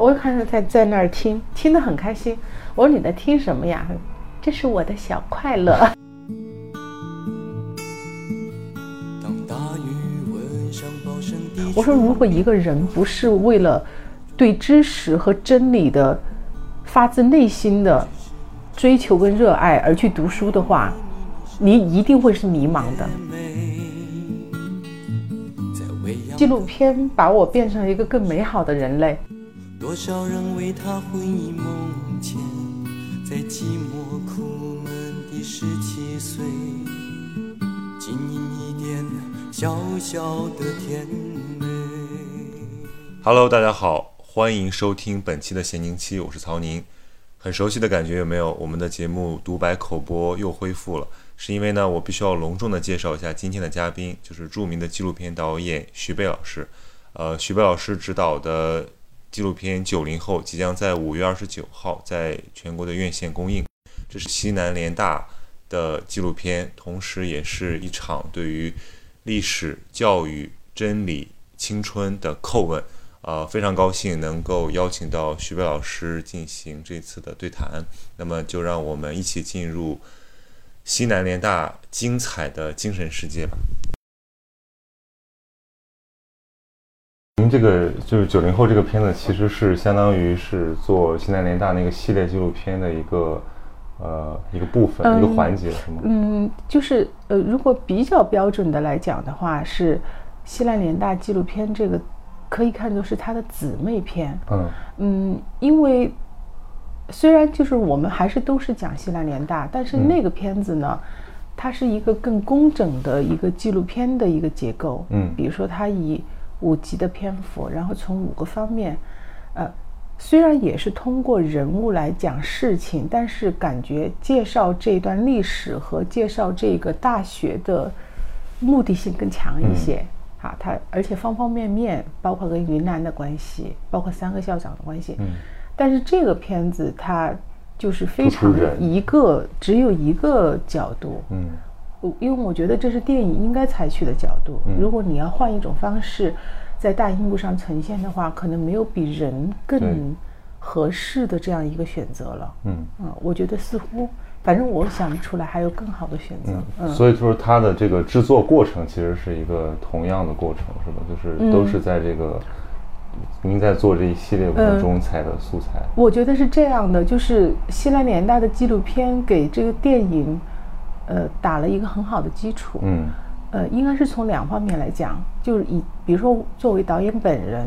我看着在在那儿听，听得很开心。我说你在听什么呀？这是我的小快乐。我说，如果一个人不是为了对知识和真理的发自内心的追求跟热爱而去读书的话，你一定会是迷茫的。纪录片把我变成了一个更美好的人类。多少人为他回忆梦见，在寂寞苦闷的十七岁，经营一点小小的甜美。Hello，大家好，欢迎收听本期的闲宁期，我是曹宁。很熟悉的感觉有没有？我们的节目独白口播又恢复了，是因为呢，我必须要隆重的介绍一下今天的嘉宾，就是著名的纪录片导演徐贝老师。呃，徐贝老师执导的。纪录片《九零后》即将在五月二十九号在全国的院线公映，这是西南联大的纪录片，同时也是一场对于历史、教育、真理、青春的叩问。呃，非常高兴能够邀请到徐贝老师进行这次的对谈。那么，就让我们一起进入西南联大精彩的精神世界吧。您这个就是九零后这个片子，其实是相当于是做西南联大那个系列纪录片的一个呃一个部分一个环节，是吗？嗯，就是呃，如果比较标准的来讲的话，是西南联大纪录片这个可以看作是它的姊妹片。嗯嗯，因为虽然就是我们还是都是讲西南联大，但是那个片子呢，它是一个更工整的一个纪录片的一个结构。嗯，比如说它以五集的篇幅，然后从五个方面，呃，虽然也是通过人物来讲事情，但是感觉介绍这段历史和介绍这个大学的目的性更强一些。好，它而且方方面面，包括跟云南的关系，包括三个校长的关系。嗯。但是这个片子它就是非常一个只有一个角度。嗯。因为我觉得这是电影应该采取的角度。如果你要换一种方式，在大荧幕上呈现的话，可能没有比人更合适的这样一个选择了。嗯嗯，我觉得似乎，反正我想不出来还有更好的选择。嗯，所以说它的这个制作过程其实是一个同样的过程，是吧？就是都是在这个您在做这一系列过程中采的素材。我觉得是这样的，就是西南联大的纪录片给这个电影。呃，打了一个很好的基础。嗯，呃，应该是从两方面来讲，就是以，比如说作为导演本人，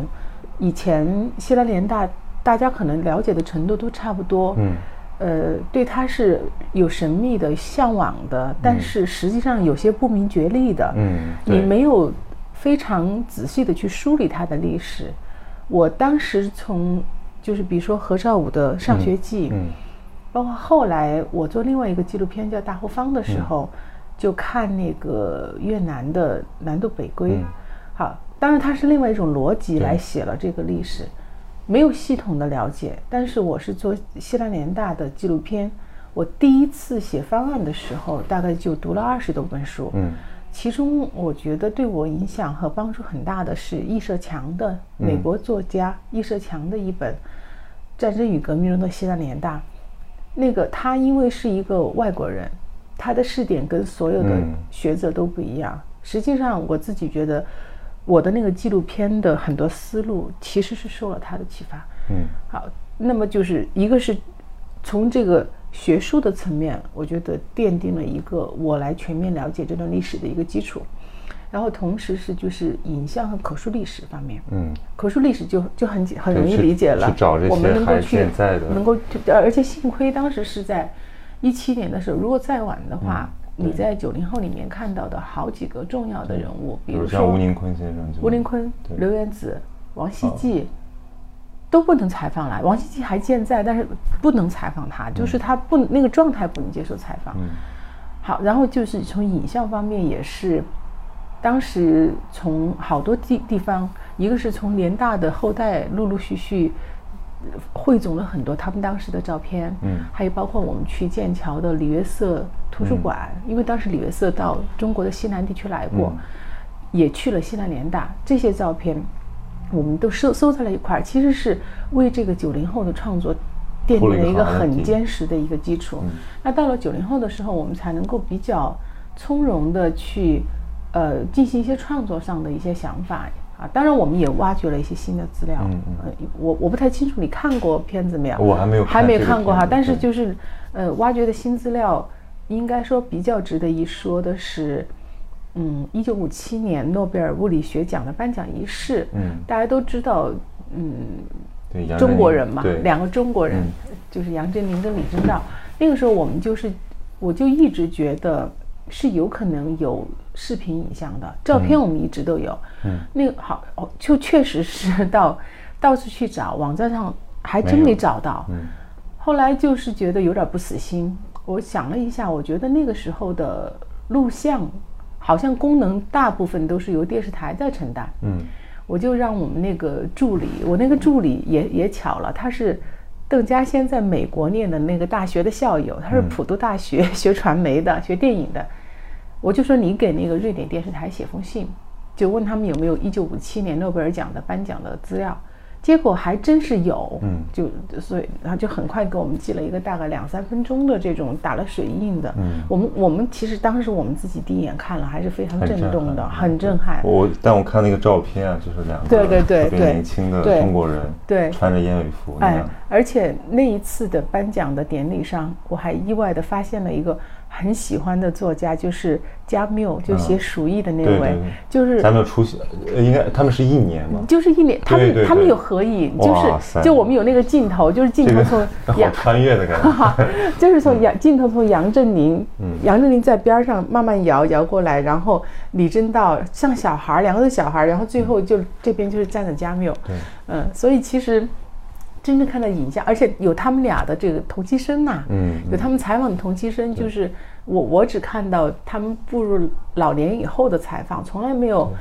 以前西南联大大家可能了解的程度都差不多。嗯，呃，对他是有神秘的向往的，但是实际上有些不明觉厉的。嗯，你没有非常仔细的去梳理他的历史。我当时从就是比如说何兆武的《上学记》。嗯。包括后来我做另外一个纪录片叫《大后方》的时候，就看那个越南的南渡北归。好，当然它是另外一种逻辑来写了这个历史，没有系统的了解。但是我是做西南联大的纪录片，我第一次写方案的时候，大概就读了二十多本书。嗯，其中我觉得对我影响和帮助很大的是易社强的美国作家易社强的一本《战争与革命中的西南联大》。那个他因为是一个外国人，他的试点跟所有的学者都不一样。实际上，我自己觉得我的那个纪录片的很多思路其实是受了他的启发。嗯，好，那么就是一个是从这个学术的层面，我觉得奠定了一个我来全面了解这段历史的一个基础。然后同时是就是影像和口述历史方面，嗯，口述历史就就很很容易理解了。去找这些还现在的，能够而且幸亏当时是在一七年的时候，如果再晚的话，你在九零后里面看到的好几个重要的人物，比如说吴宁坤先生、吴宁坤、刘元子、王希季，都不能采访了。王希季还健在，但是不能采访他，就是他不那个状态不能接受采访。嗯，好，然后就是从影像方面也是。当时从好多地地方，一个是从联大的后代陆陆续续汇总了很多他们当时的照片，嗯，还有包括我们去剑桥的里约瑟图书馆，因为当时里约瑟到中国的西南地区来过，也去了西南联大，这些照片我们都收收在了一块儿，其实是为这个九零后的创作奠定了一个很坚实的一个基础。那到了九零后的时候，我们才能够比较从容的去呃进行一些创作上的一些想法啊。当然，我们也挖掘了一些新的资料。嗯嗯。我我不太清楚你看过片子没有？我还没有还没有看过哈。但是就是呃挖掘的新资料，应该说比较值得一说的是。嗯，一九五七年诺贝尔物理学奖的颁奖仪式，嗯，大家都知道，嗯，对，中国人嘛，两个中国人，就是杨振宁跟李政道。那个时候我们就是，我就一直觉得是有可能有视频影像的，照片我们一直都有。嗯，那个好，哦，就确实是到到处去找，网站上还真没找到。嗯，后来就是觉得有点不死心，我想了一下，我觉得那个时候的录像。好像功能大部分都是由电视台在承担。嗯，我就让我们那个助理，我那个助理也也巧了，他是邓稼先在美国念的那个大学的校友，他是普渡大学学传媒的，学电影的。我就说你给那个瑞典电视台写封信，就问他们有没有一九五七年诺贝尔奖的颁奖的资料。结果还真是有，嗯，就所以然后就很快给我们寄了一个大概两三分钟的这种打了水印的，嗯，我们我们其实当时我们自己第一眼看了还是非常震动的，很震撼。我但我看那个照片啊，就是两个对对对特别年轻的中国人，对。穿着燕尾服，哎，而且那一次的颁奖的典礼上，我还意外的发现了一个。很喜欢的作家就是加缪，就写《鼠疫》的那位，就是加缪出现，应该他们是一年吗？就是一年，他们他们有合影，就是就我们有那个镜头，就是镜头从 杨穿越的感觉，就是从杨镜头从杨振宁，杨振宁在边上慢慢摇摇过来，然后李政道像小孩两个是小孩然后最后就这边就是站着加缪，嗯，所以其实。真正看到影像，而且有他们俩的这个同期声呐，嗯，有他们采访的同期声，就是我我只看到他们步入老年以后的采访，从来没有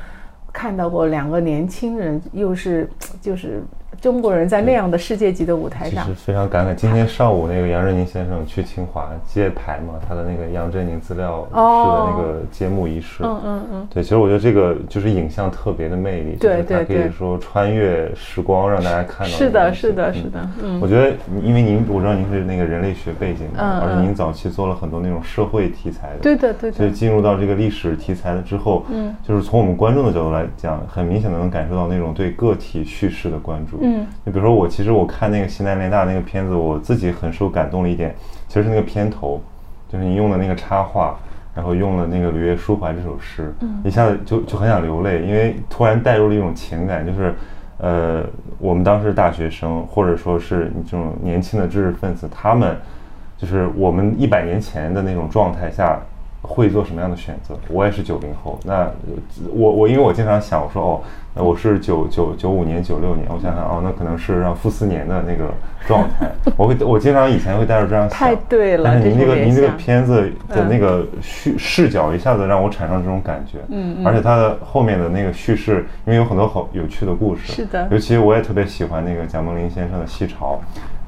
看到过两个年轻人，又是就是。中国人在那样的世界级的舞台上，其实非常感慨。今天上午那个杨振宁先生去清华揭牌嘛，他的那个杨振宁资料室的那个揭幕仪式。嗯嗯嗯。对，其实我觉得这个就是影像特别的魅力，对对对，可以说穿越时光，让大家看到。是的，是的，是的。嗯，我觉得因为您，我知道您是那个人类学背景的，而且您早期做了很多那种社会题材的。对的，对的。所以进入到这个历史题材的之后，嗯，就是从我们观众的角度来讲，很明显的能感受到那种对个体叙事的关注。嗯，你比如说我。其实我看那个西南联大那个片子，我自己很受感动的一点，其实是那个片头，就是你用的那个插画，然后用了那个《旅夜抒怀》这首诗，嗯一下子就就很想流泪，因为突然带入了一种情感，就是，呃，我们当时大学生，或者说是你这种年轻的知识分子，他们就是我们一百年前的那种状态下会做什么样的选择？我也是九零后，那我我因为我经常想，我说哦。那我是九九九五年九六年，我想想哦，那可能是让傅斯年的那个状态。我会我经常以前会带着这样想，太对了。但是您这个您这个片子的那个叙视角一下子让我产生这种感觉，嗯嗯。而且它的后面的那个叙事，因为有很多好有趣的故事，是的。尤其我也特别喜欢那个蒋梦麟先生的《西潮》，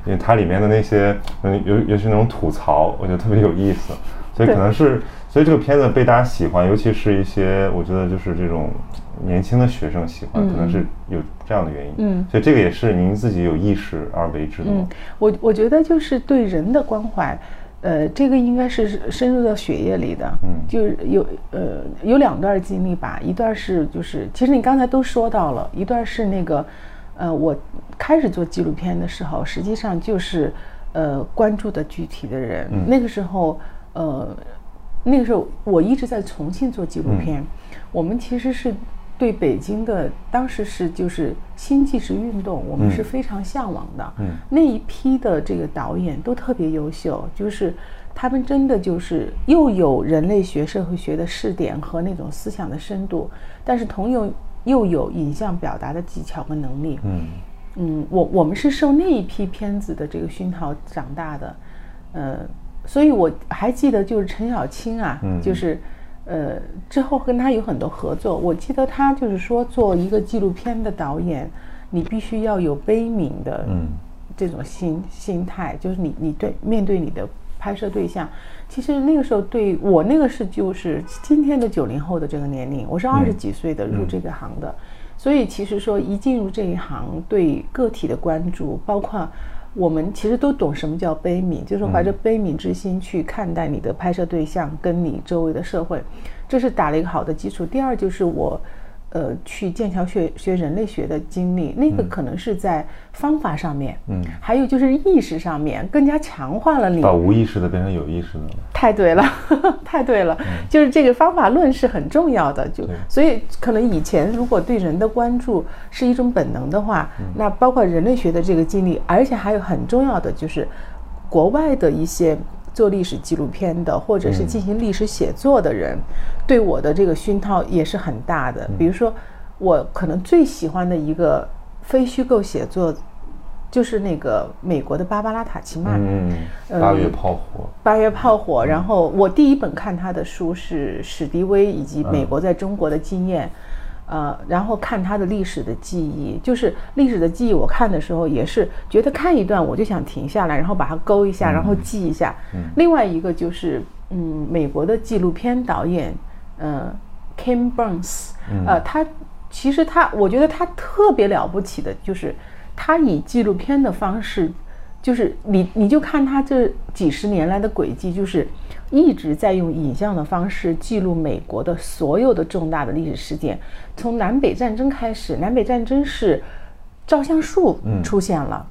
因为它里面的那些嗯尤尤其那种吐槽，我觉得特别有意思。所以可能是所以这个片子被大家喜欢，尤其是一些我觉得就是这种。年轻的学生喜欢，可能是有这样的原因。嗯，所以这个也是您自己有意识而为之的。嗯，我我觉得就是对人的关怀，呃，这个应该是深入到血液里的。嗯，就是有呃有两段经历吧，一段是就是其实你刚才都说到了，一段是那个呃我开始做纪录片的时候，实际上就是呃关注的具体的人。那个时候呃那个时候我一直在重庆做纪录片，我们其实是。对北京的当时是就是新纪实运动，我们是非常向往的。嗯，那一批的这个导演都特别优秀，就是他们真的就是又有人类学、社会学的试点和那种思想的深度，但是同样又有影像表达的技巧和能力。嗯嗯，我我们是受那一批片子的这个熏陶长大的，呃，所以我还记得就是陈小青啊，就是。呃，之后跟他有很多合作。我记得他就是说，做一个纪录片的导演，你必须要有悲悯的这种心心态，就是你你对面对你的拍摄对象。其实那个时候对我那个是就是今天的九零后的这个年龄，我是二十几岁的入这个行的，所以其实说一进入这一行，对个体的关注，包括我们其实都懂什么叫悲悯，就是怀着悲悯之心去看待你的拍摄对象跟你周围的社会，这是打了一个好的基础。第二就是我。呃，去剑桥学学人类学的经历，那个可能是在方法上面，嗯，还有就是意识上面更加强化了你把无意识的变成有意识的了。太对了，太对了，就是这个方法论是很重要的。就所以可能以前如果对人的关注是一种本能的话，那包括人类学的这个经历，而且还有很重要的就是国外的一些。做历史纪录片的，或者是进行历史写作的人，对我的这个熏陶也是很大的。比如说，我可能最喜欢的一个非虚构写作，就是那个美国的芭芭拉·塔奇曼。嗯，八月炮火。八月炮火。然后我第一本看他的书是史迪威以及美国在中国的经验。呃，然后看他的历史的记忆，就是历史的记忆。我看的时候也是觉得看一段我就想停下来，然后把它勾一下，然后记一下。另外一个就是，嗯，美国的纪录片导演，呃，Kim Burns，呃，他其实他，我觉得他特别了不起的，就是他以纪录片的方式，就是你你就看他这几十年来的轨迹，就是。一直在用影像的方式记录美国的所有的重大的历史事件，从南北战争开始，南北战争是照相术出现了，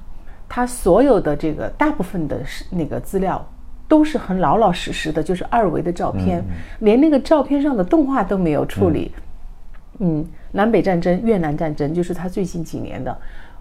他所有的这个大部分的那个资料都是很老老实实的，就是二维的照片，连那个照片上的动画都没有处理。嗯，南北战争、越南战争就是他最近几年的。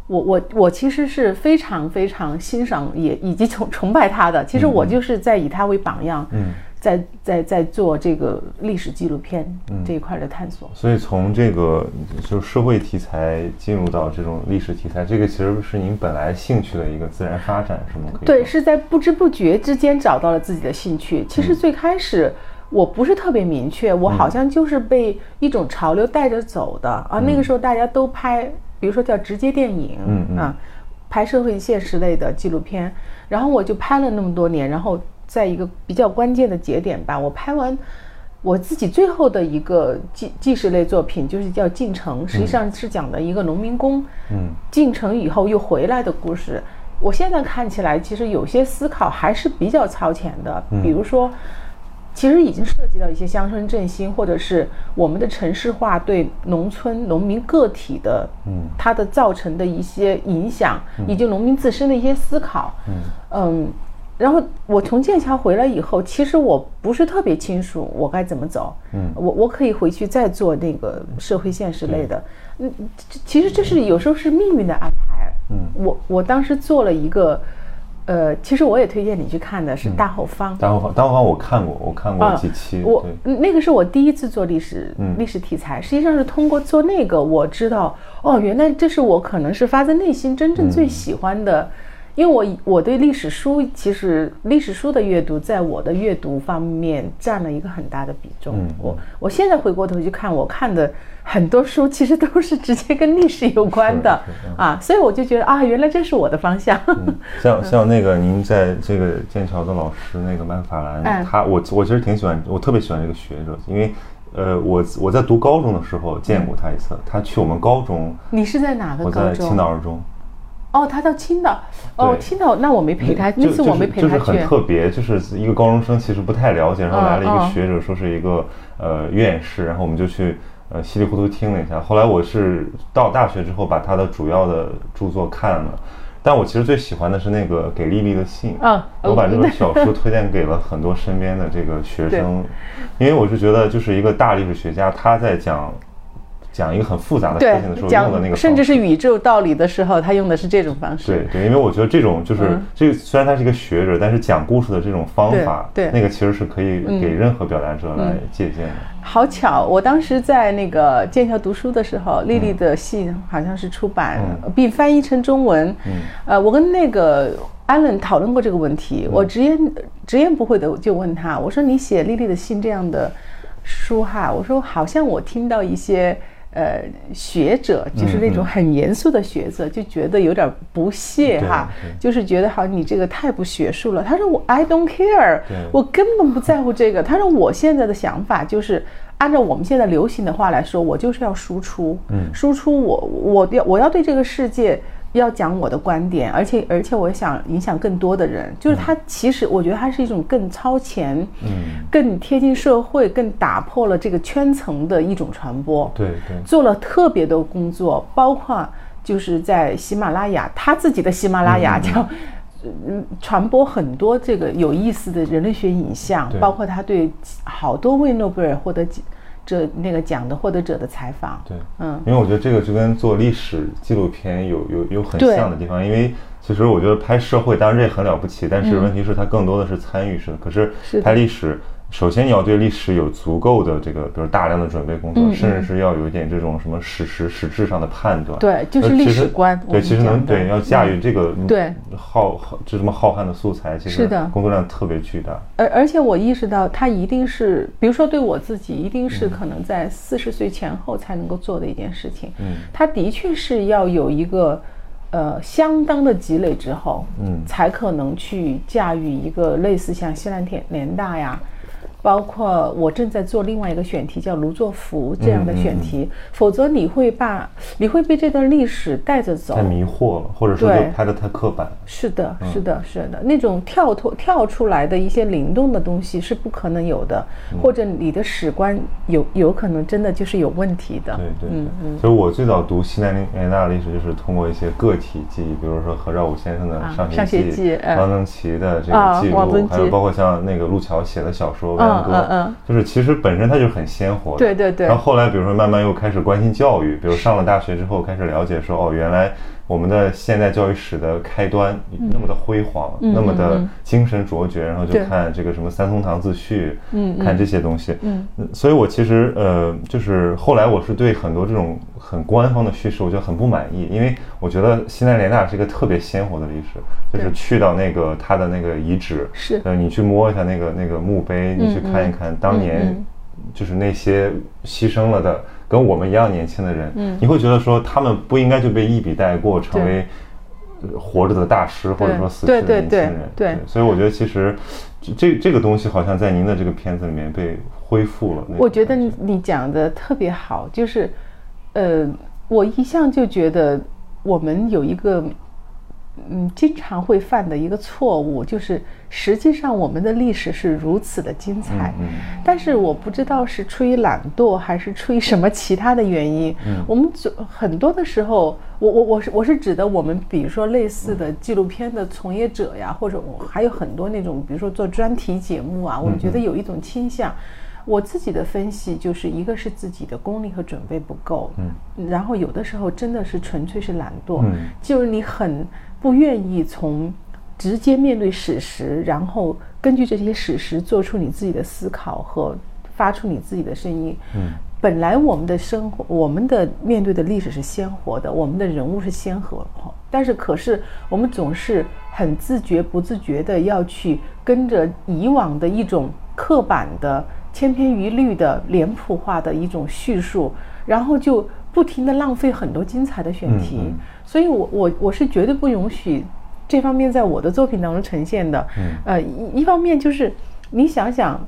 我我我其实是非常非常欣赏也以及崇崇拜他的。其实我就是在以他为榜样，嗯，在在在做这个历史纪录片这一块的探索。所以从这个就是社会题材进入到这种历史题材，这个其实是您本来兴趣的一个自然发展，是吗？对，是在不知不觉之间找到了自己的兴趣。其实最开始我不是特别明确，我好像就是被一种潮流带着走的啊。那个时候大家都拍。比如说叫直接电影，嗯啊，拍社会现实类的纪录片，然后我就拍了那么多年，然后在一个比较关键的节点吧，我拍完我自己最后的一个纪纪实类作品，就是叫进城，实际上是讲的一个农民工，嗯，进城以后又回来的故事。我现在看起来，其实有些思考还是比较超前的，比如说。其实已经涉及到一些乡村振兴，或者是我们的城市化对农村农民个体的，嗯，它的造成的一些影响，以及农民自身的一些思考，嗯嗯。然后我从剑桥回来以后，其实我不是特别清楚我该怎么走，嗯，我我可以回去再做那个社会现实类的，嗯，其实这是有时候是命运的安排，嗯，我我当时做了一个。呃，其实我也推荐你去看的是《大后方》。大后方，大后方我看过，我看过几期。我那个是我第一次做历史嗯历史题材，实际上是通过做那个，我知道哦，原来这是我可能是发自内心真正最喜欢的。因为我我对历史书，其实历史书的阅读，在我的阅读方面占了一个很大的比重。我我现在回过头去看，我看的很多书，其实都是直接跟历史有关的啊，所以我就觉得啊，原来这是我的方向。像 像那个您在这个剑桥的老师那个曼法兰，他我我其实挺喜欢，我特别喜欢这个学者，因为呃，我我在读高中的时候见过他一次，他去我们高中。你是在哪个高中？我在青岛二中。哦，他到青岛，哦，青岛，那我没陪他，那次我没陪他去。就是很特别，就是一个高中生，其实不太了解，然后来了一个学者，说是一个呃院士，然后我们就去呃稀里糊涂听了一下。后来我是到大学之后，把他的主要的著作看了，但我其实最喜欢的是那个给丽丽的信。啊，我把这本小说推荐给了很多身边的这个学 生，因为我是觉得，就是一个大历史学家，他在讲。讲一个很复杂的事情的时候用的那个，甚至是宇宙道理的时候，他用的是这种方式。对对，因为我觉得这种就是这个，虽然他是一个学者，但是讲故事的这种方法，对那个其实是可以给任何表达者来借鉴的。好巧，我当时在那个剑桥读书的时候，丽丽的信好像是出版并翻译成中文。嗯，呃，我跟那个安伦讨论过这个问题，我直言直言不讳的就问他，我说你写丽丽的信这样的书哈，我说好像我听到一些。呃，学者就是那种很严肃的学者，就觉得有点不屑哈，就是觉得好你这个太不学术了。他说我 I don't care，我根本不在乎这个。他说我现在的想法就是按照我们现在流行的话来说，我就是要输出，输出我我要我要对这个世界。要讲我的观点，而且而且我想影响更多的人，就是他其实我觉得他是一种更超前，嗯，更贴近社会，更打破了这个圈层的一种传播。对对，做了特别多工作，包括就是在喜马拉雅，他自己的喜马拉雅叫嗯传播很多这个有意思的人类学影像，包括他对好多位诺贝尔获得。这那个奖的获得者的采访，对，嗯，因为我觉得这个就跟做历史纪录片有有有很像的地方，因为其实我觉得拍社会当然这很了不起，但是问题是它更多的是参与式的，可是拍历史。首先，你要对历史有足够的这个，比如大量的准备工作，甚至是要有一点这种什么史实、实质上的判断。对，就是历史观。对，其实能对要驾驭这个对浩浩这这么浩瀚的素材，其实工作量特别巨大。而而且我意识到，它一定是，比如说对我自己，一定是可能在四十岁前后才能够做的一件事情。嗯，它的确是要有一个呃相当的积累之后，嗯，才可能去驾驭一个类似像西南天联大呀。包括我正在做另外一个选题，叫卢作孚这样的选题，否则你会把你会被这段历史带着走，太迷惑了，或者说拍的太刻板。是的，是的，是的，那种跳脱跳出来的一些灵动的东西是不可能有的，或者你的史观有有可能真的就是有问题的。对对嗯嗯。所以我最早读西南联大的历史，就是通过一些个体记忆，比如说何兆武先生的《上学记》，王曾祺的这个记录，还有包括像那个路桥写的小说。嗯嗯，就是其实本身它就很鲜活的，对对对。然后后来，比如说慢慢又开始关心教育，比如上了大学之后开始了解说，哦，原来我们的现代教育史的开端那么的辉煌，那么的精神卓绝，然后就看这个什么三松堂自序，嗯，看这些东西，嗯，所以我其实呃，就是后来我是对很多这种很官方的叙事，我觉得很不满意，因为我觉得西南联大是一个特别鲜活的历史。就是去到那个他的那个遗址，是，呃，你去摸一下那个那个墓碑，你去看一看当年，就是那些牺牲了的跟我们一样年轻的人，嗯，你会觉得说他们不应该就被一笔带过，成为活着的大师，或者说死去的年轻人，对，所以我觉得其实这这个东西好像在您的这个片子里面被恢复了。我觉得你讲的特别好，就是，呃，我一向就觉得我们有一个。嗯，经常会犯的一个错误就是，实际上我们的历史是如此的精彩，但是我不知道是出于懒惰还是出于什么其他的原因，我们很很多的时候，我我我是我是指的我们，比如说类似的纪录片的从业者呀，或者我还有很多那种，比如说做专题节目啊，我觉得有一种倾向。我自己的分析就是一个是自己的功力和准备不够，嗯，然后有的时候真的是纯粹是懒惰，嗯，就是你很不愿意从直接面对史实，然后根据这些史实做出你自己的思考和发出你自己的声音，嗯，本来我们的生活，我们的面对的历史是鲜活的，我们的人物是鲜活，但是可是我们总是很自觉不自觉的要去跟着以往的一种刻板的。千篇一律的脸谱化的一种叙述，然后就不停的浪费很多精彩的选题，所以我我我是绝对不允许这方面在我的作品当中呈现的。呃，一一方面就是你想想，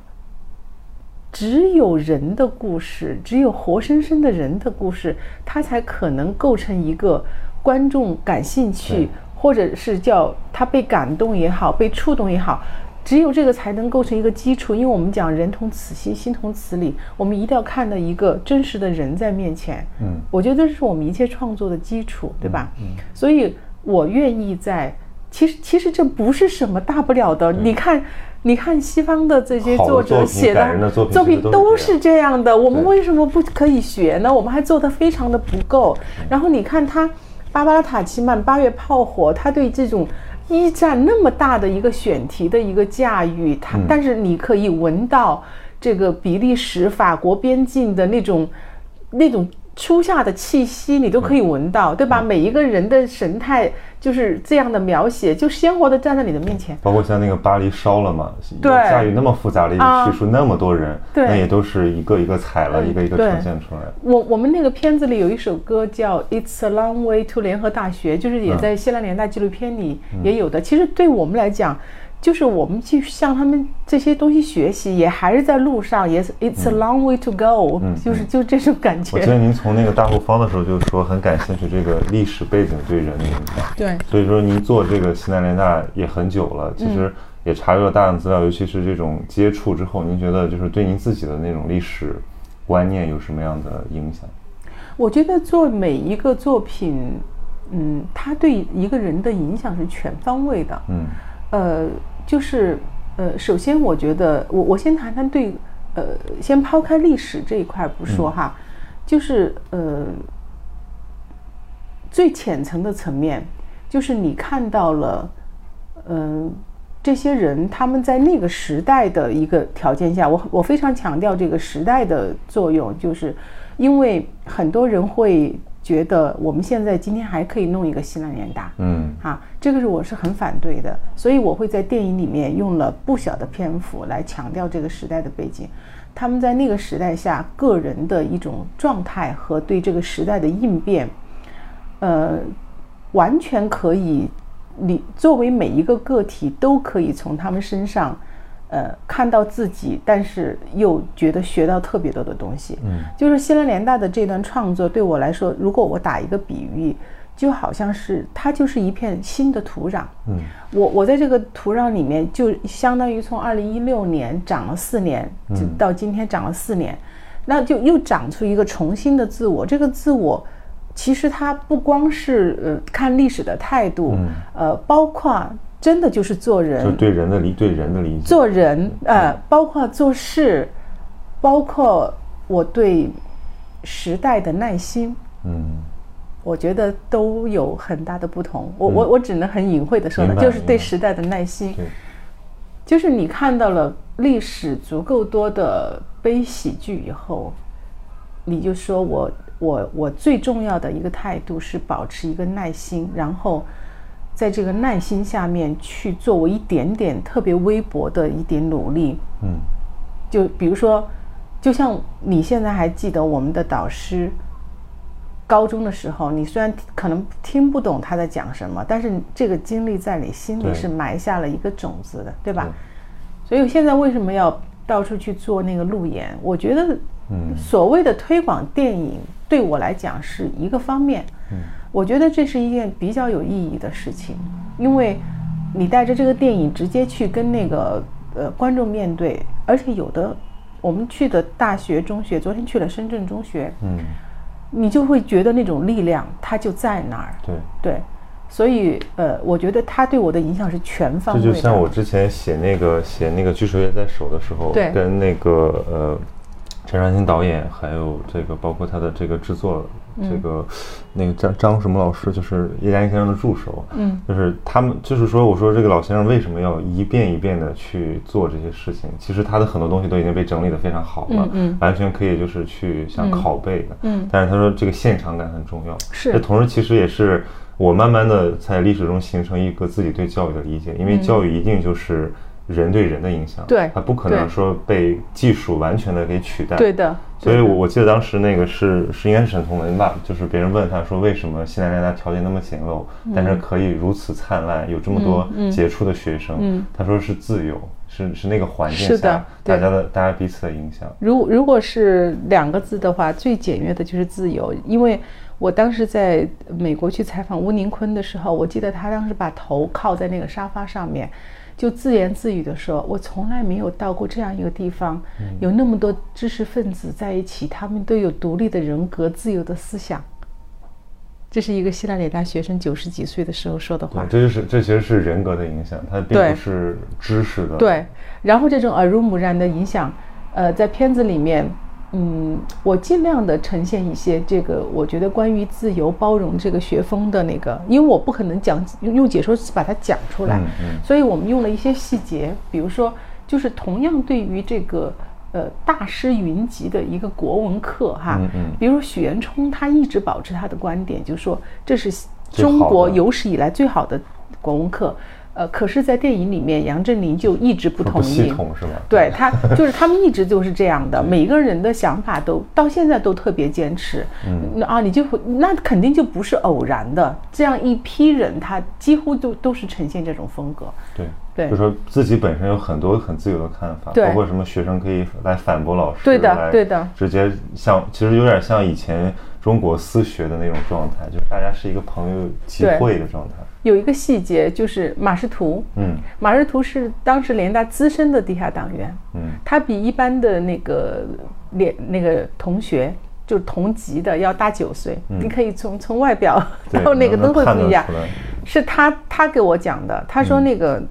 只有人的故事，只有活生生的人的故事，它才可能构成一个观众感兴趣，或者是叫他被感动也好，被触动也好。只有这个才能构成一个基础，因为我们讲人同此心，心同此理，我们一定要看到一个真实的人在面前。嗯，我觉得这是我们一切创作的基础，对吧？嗯，所以我愿意在，其实其实这不是什么大不了的。你看，你看西方的这些作者写的作品都是这样的，我们为什么不可以学呢？我们还做的非常的不够。然后你看他，巴巴拉塔奇曼八月炮火，他对这种。一战那么大的一个选题的一个驾驭，它但是你可以闻到这个比利时法国边境的那种那种初夏的气息，你都可以闻到，对吧？每一个人的神态就是这样的描写，就鲜活的站在你的面前。包括像那个巴黎烧了嘛，对，驾驭那么复杂的一个叙述，那么多人，对，那也都是一个一个踩了，一个一个呈现出来。我我们那个片子里有一首歌叫《It's a Long Way to 联合大学》，就是也在希腊年代纪录片里也有的。其实对我们来讲。就是我们去向他们这些东西学习，也还是在路上，也是 It's a long way to go，就是就这种感觉。我记得您从那个大后方的时候就说很感兴趣这个历史背景对人的影响。对，所以说您做这个西南联大也很久了，其实也查阅了大量资料，尤其是这种接触之后，您觉得就是对您自己的那种历史观念有什么样的影响？我觉得做每一个作品，嗯，它对一个人的影响是全方位的。嗯，呃。就是，呃，首先我觉得，我我先谈谈对，呃，先抛开历史这一块不说哈，就是呃，最浅层的层面，就是你看到了，嗯，这些人他们在那个时代的一个条件下，我我非常强调这个时代的作用，就是因为很多人会。觉得我们现在今天还可以弄一个西南联大，嗯，哈，这个是我是很反对的，所以我会在电影里面用了不小的篇幅来强调这个时代的背景，他们在那个时代下个人的一种状态和对这个时代的应变，呃，完全可以，你作为每一个个体都可以从他们身上。呃，看到自己，但是又觉得学到特别多的东西。嗯，就是西南联大的这段创作对我来说，如果我打一个比喻，就好像是它就是一片新的土壤。嗯，我我在这个土壤里面，就相当于从二零一六年长了四年，就到今天长了四年，那就又长出一个重新的自我。这个自我，其实它不光是呃看历史的态度，呃，包括。真的就是做人，就对人的理，对人的理解。做人，呃，包括做事，包括我对时代的耐心，嗯，我觉得都有很大的不同。我我我只能很隐晦的说呢，就是对时代的耐心，就是你看到了历史足够多的悲喜剧以后，你就说我我我最重要的一个态度是保持一个耐心，然后。在这个耐心下面去做我一点点特别微薄的一点努力，嗯，就比如说，就像你现在还记得我们的导师，高中的时候，你虽然可能听不懂他在讲什么，但是这个经历在你心里是埋下了一个种子的，对吧？所以现在为什么要到处去做那个路演？我觉得，嗯，所谓的推广电影对我来讲是一个方面，嗯。我觉得这是一件比较有意义的事情，因为你带着这个电影直接去跟那个呃观众面对，而且有的我们去的大学、中学，昨天去了深圳中学，嗯，你就会觉得那种力量它就在那儿。对对，所以呃，我觉得他对我的影响是全方位的。这就像我之前写那个写那个《巨手也在手》的时候，对，跟那个呃陈长青导演，还有这个包括他的这个制作。这个，那个张张什么老师就是叶嘉莹先生的助手，嗯，就是他们，就是说，我说这个老先生为什么要一遍一遍的去做这些事情？其实他的很多东西都已经被整理的非常好了，嗯，完全可以就是去像拷贝的，嗯，但是他说这个现场感很重要，是，这同时其实也是我慢慢的在历史中形成一个自己对教育的理解，因为教育一定就是。人对人的影响，对，它不可能说被技术完全的给取代，对的。所以，我我记得当时那个是是应该是沈从文吧，就是别人问他说为什么西南联大条件那么简陋，但是可以如此灿烂，有这么多杰出的学生，他说是自由，是是那个环境下大家的大家彼此的影响。如如果是两个字的话，最简约的就是自由。因为我当时在美国去采访吴宁坤的时候，我记得他当时把头靠在那个沙发上面。就自言自语的说：“我从来没有到过这样一个地方，有那么多知识分子在一起，他们都有独立的人格、自由的思想。”这是一个希腊里大学生九十几岁的时候说的话。这就是这其实是人格的影响，它并不是知识的。对，然后这种耳濡目染的影响，呃，在片子里面。嗯，我尽量的呈现一些这个，我觉得关于自由包容这个学风的那个，因为我不可能讲用解说词把它讲出来，所以我们用了一些细节，比如说，就是同样对于这个呃大师云集的一个国文课哈。嗯嗯。比如许渊冲，他一直保持他的观点，就说这是中国有史以来最好的国文课。呃，可是，在电影里面，杨振宁就一直不同意，是吗？对他，就是他们一直就是这样的，每个人的想法都到现在都特别坚持。嗯，啊，你就那肯定就不是偶然的，这样一批人，他几乎都都是呈现这种风格。对，对，就说自己本身有很多很自由的看法，包括什么学生可以来反驳老师，对的，对的，直接像其实有点像以前中国私学的那种状态，就是大家是一个朋友集会的状态。有一个细节就是马识途，嗯，马识途是当时联大资深的地下党员，嗯，他比一般的那个联那个同学，就是同级的要大九岁，你可以从从外表到那个都会不一样，是他他给我讲的，他说那个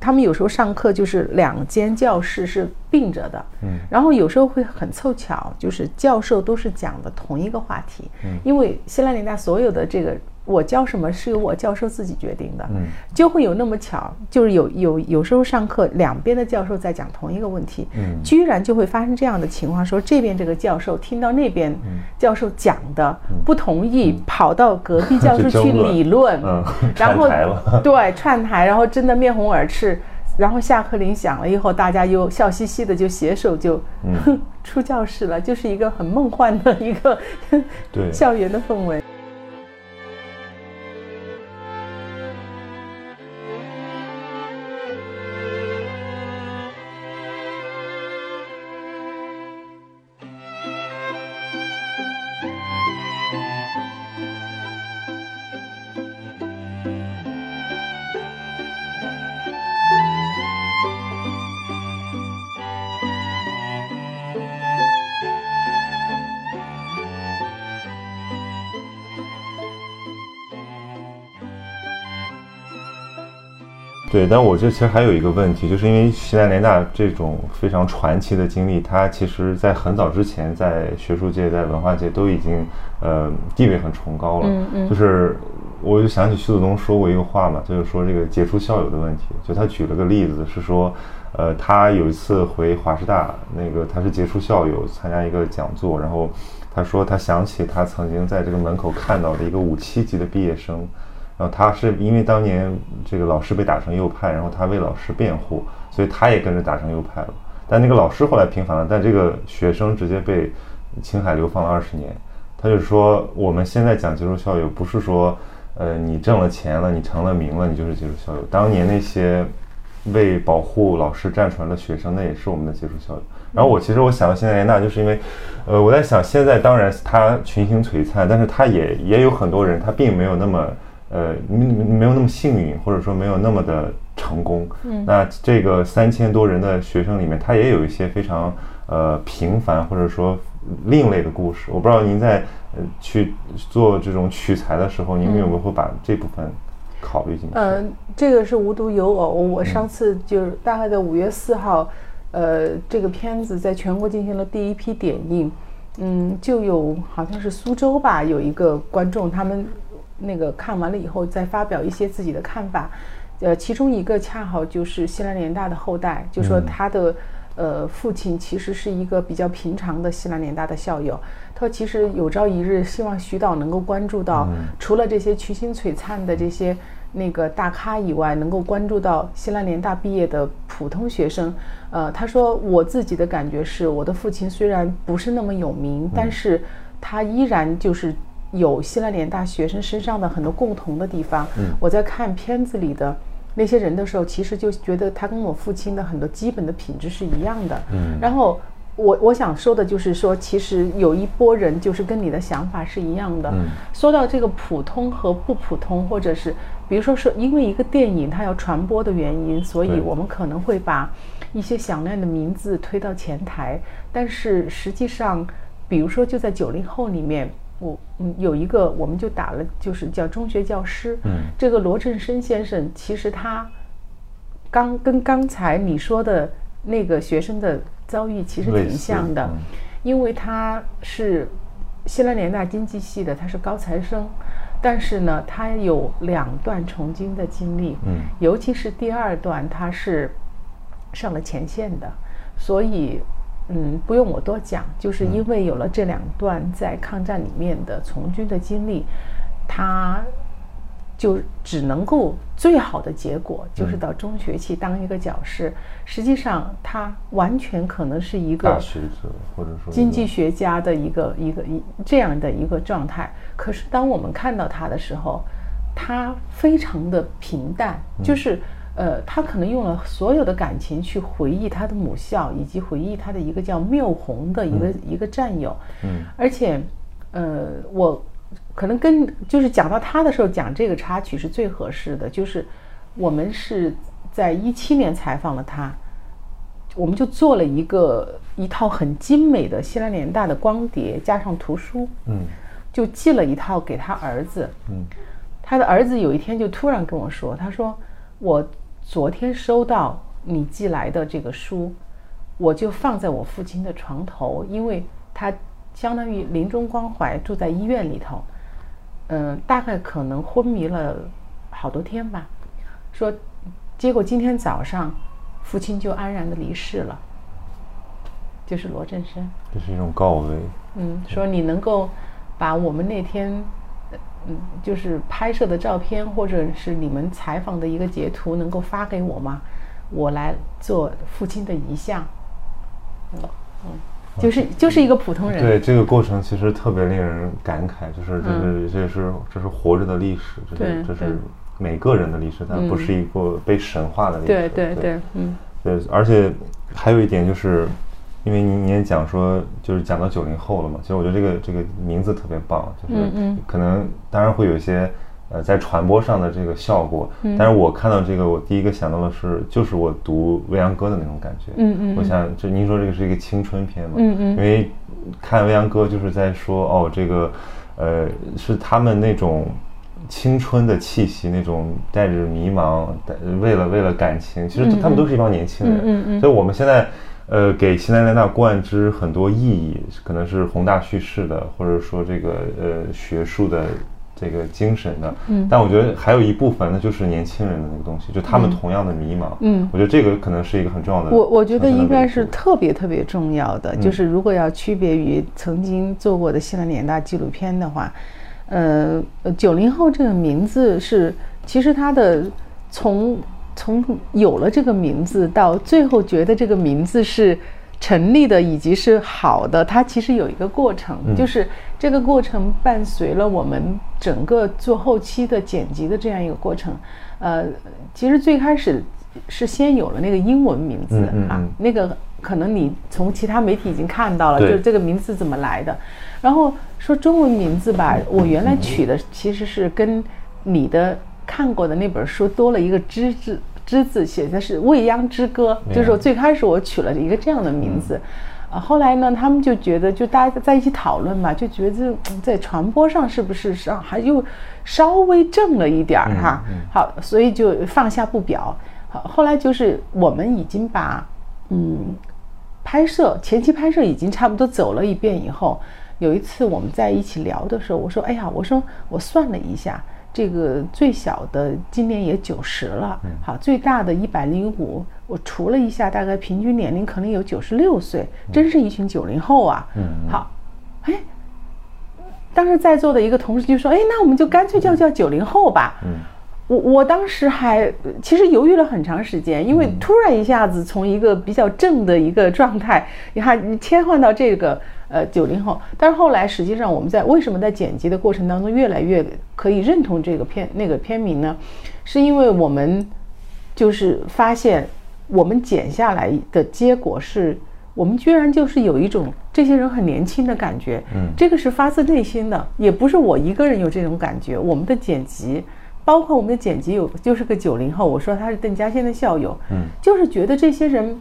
他们有时候上课就是两间教室是并着的，嗯，然后有时候会很凑巧，就是教授都是讲的同一个话题，嗯，因为西南联大所有的这个。我教什么是由我教授自己决定的，嗯，就会有那么巧，就是有有有时候上课两边的教授在讲同一个问题，嗯，居然就会发生这样的情况，说这边这个教授听到那边教授讲的不同意，跑到隔壁教授去理论，嗯，然后 对串台，然后真的面红耳赤，然后下课铃响了以后，大家又笑嘻嘻的就携手就 出教室了，就是一个很梦幻的一个校园的氛围。对，但我这其实还有一个问题，就是因为西南联大这种非常传奇的经历，它其实在很早之前，在学术界、在文化界都已经呃地位很崇高了。嗯嗯。就是我就想起徐子东说过一个话嘛，就是说这个杰出校友的问题。就他举了个例子，是说，呃，他有一次回华师大，那个他是杰出校友，参加一个讲座，然后他说他想起他曾经在这个门口看到的一个五七级的毕业生。他是因为当年这个老师被打成右派，然后他为老师辩护，所以他也跟着打成右派了。但那个老师后来平反了，但这个学生直接被青海流放了二十年。他就说，我们现在讲杰出校友，不是说，呃，你挣了钱了，你成了名了，你就是杰出校友。当年那些为保护老师站出来的学生，那也是我们的杰出校友。然后我其实我想到现在联大，就是因为，呃，我在想现在当然他群星璀璨，但是他也也有很多人，他并没有那么。呃，没没有那么幸运，或者说没有那么的成功。嗯，那这个三千多人的学生里面，他也有一些非常呃平凡或者说另类的故事。我不知道您在呃去做这种取材的时候，您有没有会把这部分考虑进去？嗯，这个是无独有偶。我上次就是大概在五月四号，呃，这个片子在全国进行了第一批点映。嗯，就有好像是苏州吧，有一个观众他们。那个看完了以后，再发表一些自己的看法，呃，其中一个恰好就是西南联大的后代，就说他的呃父亲其实是一个比较平常的西南联大的校友。他说，其实有朝一日希望徐导能够关注到，除了这些群星璀璨的这些那个大咖以外，能够关注到西南联大毕业的普通学生。呃，他说我自己的感觉是，我的父亲虽然不是那么有名，但是他依然就是。有西南联大学生身上的很多共同的地方。嗯，我在看片子里的那些人的时候，其实就觉得他跟我父亲的很多基本的品质是一样的。嗯，然后我我想说的就是说，其实有一波人就是跟你的想法是一样的。嗯，说到这个普通和不普通，或者是比如说是因为一个电影它要传播的原因，所以我们可能会把一些响亮的名字推到前台。但是实际上，比如说就在九零后里面。我嗯有一个，我们就打了，就是叫中学教师。嗯，这个罗振生先生，其实他刚跟刚才你说的那个学生的遭遇其实挺像的，因为他是西南联大经济系的，他是高材生，但是呢，他有两段从军的经历。嗯，尤其是第二段，他是上了前线的，所以。嗯，不用我多讲，就是因为有了这两段在抗战里面的从军的经历，他。就只能够最好的结果就是到中学去当一个教师。实际上，他完全可能是一个大学者，或者说经济学家的一个一个一这样的一个状态。可是，当我们看到他的时候，他非常的平淡，就是呃，他可能用了所有的感情去回忆他的母校，以及回忆他的一个叫缪红的一个一个战友。嗯，而且，呃，我。可能跟就是讲到他的时候讲这个插曲是最合适的，就是我们是在一七年采访了他，我们就做了一个一套很精美的西南联大的光碟加上图书，嗯，就寄了一套给他儿子，嗯，他的儿子有一天就突然跟我说，他说我昨天收到你寄来的这个书，我就放在我父亲的床头，因为他相当于临终关怀住在医院里头。嗯，大概可能昏迷了好多天吧。说，结果今天早上，父亲就安然的离世了。就是罗振生，这是一种告慰。嗯，说你能够把我们那天，嗯，就是拍摄的照片，或者是你们采访的一个截图，能够发给我吗？我来做父亲的遗像。嗯嗯。就是就是一个普通人。对这个过程其实特别令人感慨，就是这是这是这是活着的历史，这是这是每个人的历史，但不是一个被神化的历史。对对对，嗯。对，而且还有一点就是，因为您您也讲说，就是讲到九零后了嘛，其实我觉得这个这个名字特别棒，就是可能当然会有一些。呃，在传播上的这个效果，但是我看到这个，我第一个想到的是，就是我读未央歌的那种感觉。嗯嗯，我想，就您说这个是一个青春片嘛？嗯嗯，因为看未央歌就是在说，哦，这个，呃，是他们那种青春的气息，那种带着迷茫，为了为了感情，其实他们都是一帮年轻人。嗯嗯，所以我们现在，呃，给西南联大灌之很多意义，可能是宏大叙事的，或者说这个呃学术的。这个精神的，嗯，但我觉得还有一部分，那就是年轻人的那个东西，就他们同样的迷茫，嗯，我觉得这个可能是一个很重要的。我我觉得应该是特别特别重要的，就是如果要区别于曾经做过的西南联大纪录片的话，呃，九零后这个名字是，其实它的从从有了这个名字到最后觉得这个名字是。成立的以及是好的，它其实有一个过程，就是这个过程伴随了我们整个做后期的剪辑的这样一个过程。呃，其实最开始是先有了那个英文名字啊，那个可能你从其他媒体已经看到了，就是这个名字怎么来的。然后说中文名字吧，我原来取的其实是跟你的看过的那本书多了一个“之”字。之字写的是《未央之歌》，就是我最开始我取了一个这样的名字，啊，后来呢，他们就觉得就大家在一起讨论嘛，就觉得在传播上是不是上还又稍微正了一点儿哈，好，所以就放下不表。好，后来就是我们已经把嗯拍摄前期拍摄已经差不多走了一遍以后，有一次我们在一起聊的时候，我说，哎呀，我说我算了一下。这个最小的今年也九十了，好，最大的一百零五，我除了一下，大概平均年龄可能有九十六岁，真是一群九零后啊。嗯，好，哎，当时在座的一个同事就说：“哎，那我们就干脆叫叫九零后吧。”嗯，我我当时还其实犹豫了很长时间，因为突然一下子从一个比较正的一个状态，你看你切换到这个。呃，九零后，但是后来实际上我们在为什么在剪辑的过程当中越来越可以认同这个片那个片名呢？是因为我们就是发现我们剪下来的结果是，我们居然就是有一种这些人很年轻的感觉，嗯，这个是发自内心的，也不是我一个人有这种感觉。我们的剪辑，包括我们的剪辑有就是个九零后，我说他是邓稼先的校友，嗯，就是觉得这些人。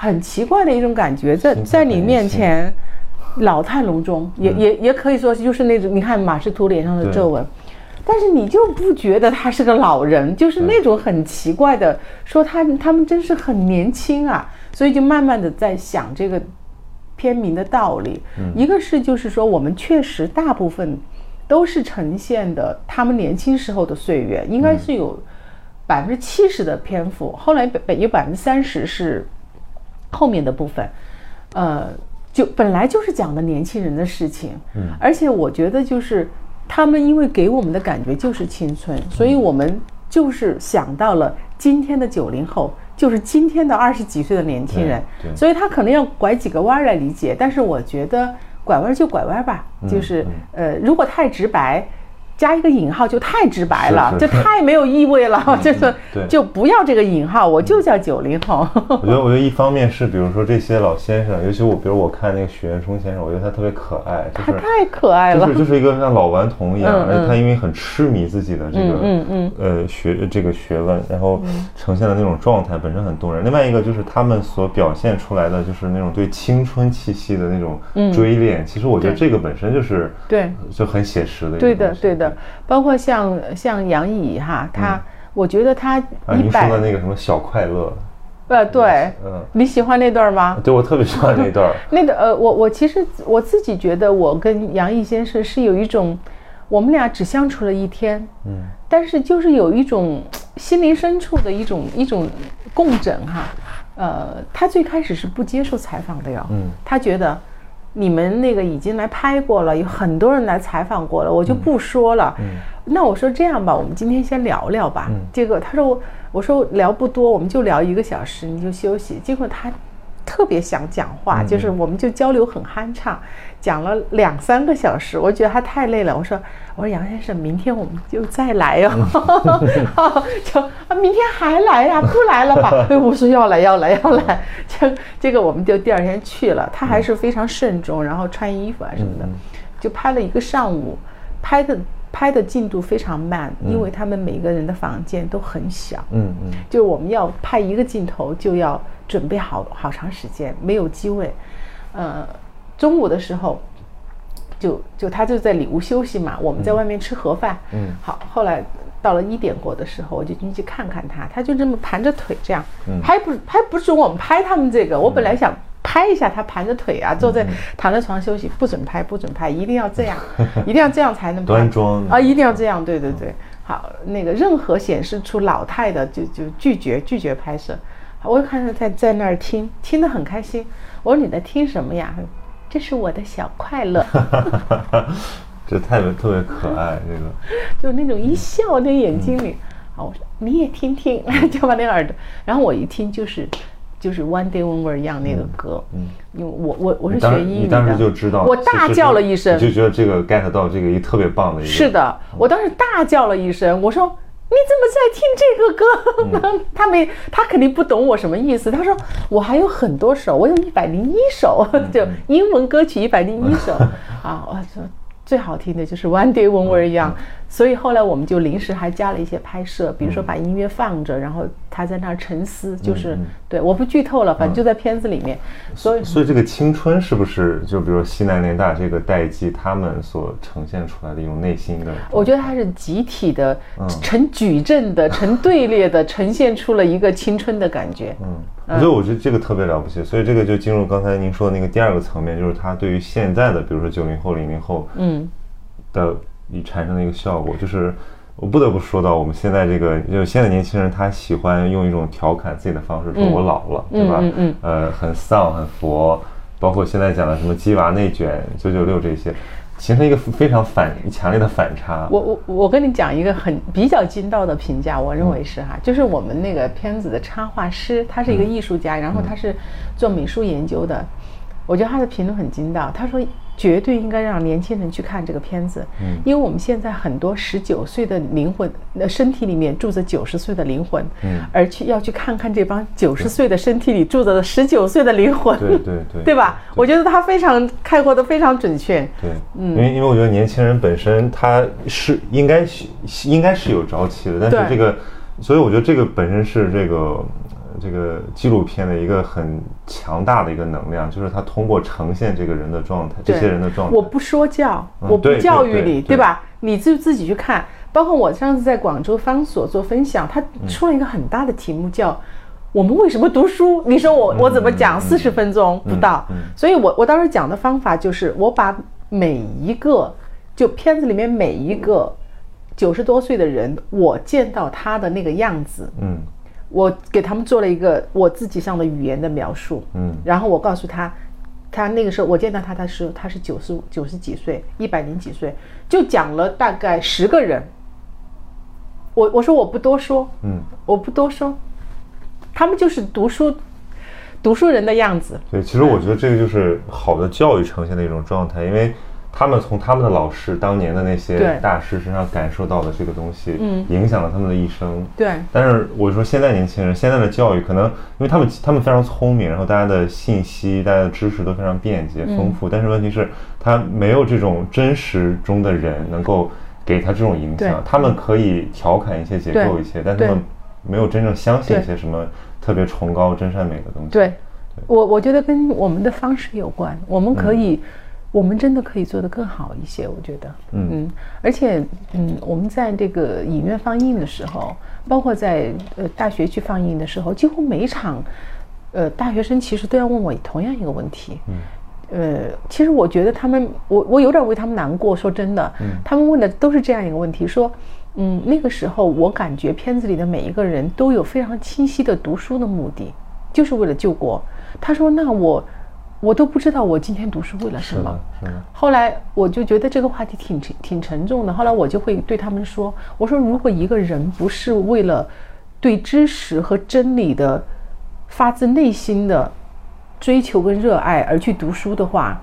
很奇怪的一种感觉，在在你面前，老态龙钟，也也也可以说就是那种，你看马士图脸上的皱纹，但是你就不觉得他是个老人，就是那种很奇怪的，说他他们真是很年轻啊，所以就慢慢的在想这个片名的道理。一个是就是说我们确实大部分都是呈现的他们年轻时候的岁月，应该是有百分之七十的篇幅，后来百有百分之三十是。后面的部分，呃，就本来就是讲的年轻人的事情，嗯，而且我觉得就是他们因为给我们的感觉就是青春，所以我们就是想到了今天的九零后，就是今天的二十几岁的年轻人，所以他可能要拐几个弯来理解，但是我觉得拐弯就拐弯吧，就是呃，如果太直白。加一个引号就太直白了，就太没有意味了，就是就不要这个引号，我就叫九零后。我觉得，我觉得一方面是，比如说这些老先生，尤其我，比如我看那个许渊冲先生，我觉得他特别可爱，他太可爱了，就是就是一个像老顽童一样，而且他因为很痴迷自己的这个嗯嗯呃学这个学问，然后呈现的那种状态本身很动人。另外一个就是他们所表现出来的就是那种对青春气息的那种追恋，其实我觉得这个本身就是对就很写实的。对的，对的。包括像像杨毅哈，他我觉得他你说的那个什么小快乐，呃对，嗯，你喜欢那段吗？对，我特别喜欢那段。那个呃，我我其实我自己觉得我跟杨毅先生是有一种，我们俩只相处了一天，嗯，但是就是有一种心灵深处的一种一种共振哈。呃，他最开始是不接受采访的哟，嗯，他觉得。你们那个已经来拍过了，有很多人来采访过了，我就不说了。那我说这样吧，我们今天先聊聊吧。结果他说，我说聊不多，我们就聊一个小时，你就休息。结果他。特别想讲话，就是我们就交流很酣畅，讲了两三个小时，我觉得他太累了。我说，我说杨先生，明天我们就再来哟。就啊，明天还来呀？不来了吧？我说要来，要来，要来。这这个我们就第二天去了。他还是非常慎重，然后穿衣服啊什么的，就拍了一个上午，拍的。拍的进度非常慢，因为他们每个人的房间都很小。嗯嗯，就是我们要拍一个镜头，就要准备好好长时间，没有机位。呃，中午的时候，就就他就在里屋休息嘛，我们在外面吃盒饭。嗯，好，后来到了一点过的时候，我就进去看看他，他就这么盘着腿这样，还不还不准我们拍他们这个，我本来想。拍一下他盘着腿啊，坐在躺在床上休息，不准拍，不准拍，一定要这样，一定要这样才能端庄啊，一定要这样，对对对，好，那个任何显示出老态的就就拒绝拒绝拍摄。我看他在在那儿听，听得很开心。我说你在听什么呀？这是我的小快乐。这太特别可爱，这个 就那种一笑，那眼睛里，好，我说你也听听，就把那耳朵，然后我一听就是。就是 One Day One More 一样那个歌，嗯，因为我我我是学英语的，你当时就知道，我大叫了一声，就觉得这个 get 到这个一特别棒的一个，是的，我当时大叫了一声，我说你怎么在听这个歌？他没，他肯定不懂我什么意思。他说我还有很多首，我有一百零一首，就英文歌曲一百零一首 啊，我说。最好听的就是 One Day One More 一样，所以后来我们就临时还加了一些拍摄，比如说把音乐放着，然后他在那儿沉思，就是对，我不剧透了，反正就在片子里面。所以，所以这个青春是不是就比如说西南联大这个代际他们所呈现出来的一种内心的？我觉得它是集体的，成矩阵的，成队列的，呈现出了一个青春的感觉。嗯。所以我觉得这个特别了不起，所以这个就进入刚才您说的那个第二个层面，就是他对于现在的，比如说九零后、零零后，嗯，的你产生的一个效果，就是我不得不说到我们现在这个，就现在年轻人他喜欢用一种调侃自己的方式说“我老了”，对吧？嗯嗯。呃，很丧、很佛，包括现在讲的什么鸡娃内卷、九九六这些。形成一个非常反强烈的反差。我我我跟你讲一个很比较精到的评价，我认为是哈，就是我们那个片子的插画师，他是一个艺术家，然后他是做美术研究的，我觉得他的评论很精到，他说。绝对应该让年轻人去看这个片子，嗯，因为我们现在很多十九岁的灵魂，那身体里面住着九十岁的灵魂，嗯，而去要去看看这帮九十岁的身体里住着的十九岁的灵魂，对对对，对 吧？我觉得他非常概括的非常准确，对，嗯，因为因为我觉得年轻人本身他是应该是应该是有朝气的，但是这个，所以我觉得这个本身是这个。这个纪录片的一个很强大的一个能量，就是他通过呈现这个人的状态，这些人的状态。我不说教，我不教育你，对吧？你就自己去看。包括我上次在广州方所做分享，他出了一个很大的题目，叫“我们为什么读书”。你说我我怎么讲？四十分钟不到。所以我我当时讲的方法就是，我把每一个就片子里面每一个九十多岁的人，我见到他的那个样子，嗯。我给他们做了一个我自己上的语言的描述，嗯，然后我告诉他，他那个时候我见到他的时候，他是九十九十几岁，一百零几岁，就讲了大概十个人。我我说我不多说，嗯，我不多说，他们就是读书读书人的样子。对，其实我觉得这个就是好的教育呈现的一种状态，因为。他们从他们的老师当年的那些大师身上感受到的这个东西，嗯，影响了他们的一生。对。但是我说现在年轻人现在的教育可能，因为他们他们非常聪明，然后大家的信息、大家的知识都非常便捷丰富，但是问题是，他没有这种真实中的人能够给他这种影响。他们可以调侃一些、解构一些，但他们没有真正相信一些什么特别崇高、真善美的东西。对。我我觉得跟我们的方式有关，我们可以。我们真的可以做得更好一些，我觉得，嗯，而且，嗯，我们在这个影院放映的时候，包括在呃大学去放映的时候，几乎每场，呃，大学生其实都要问我同样一个问题，嗯，呃，其实我觉得他们，我我有点为他们难过，说真的，嗯，他们问的都是这样一个问题，说，嗯，那个时候我感觉片子里的每一个人都有非常清晰的读书的目的，就是为了救国。他说，那我。我都不知道我今天读书为了什么。后来我就觉得这个话题挺沉挺沉重的。后来我就会对他们说：“我说，如果一个人不是为了对知识和真理的发自内心的追求跟热爱而去读书的话，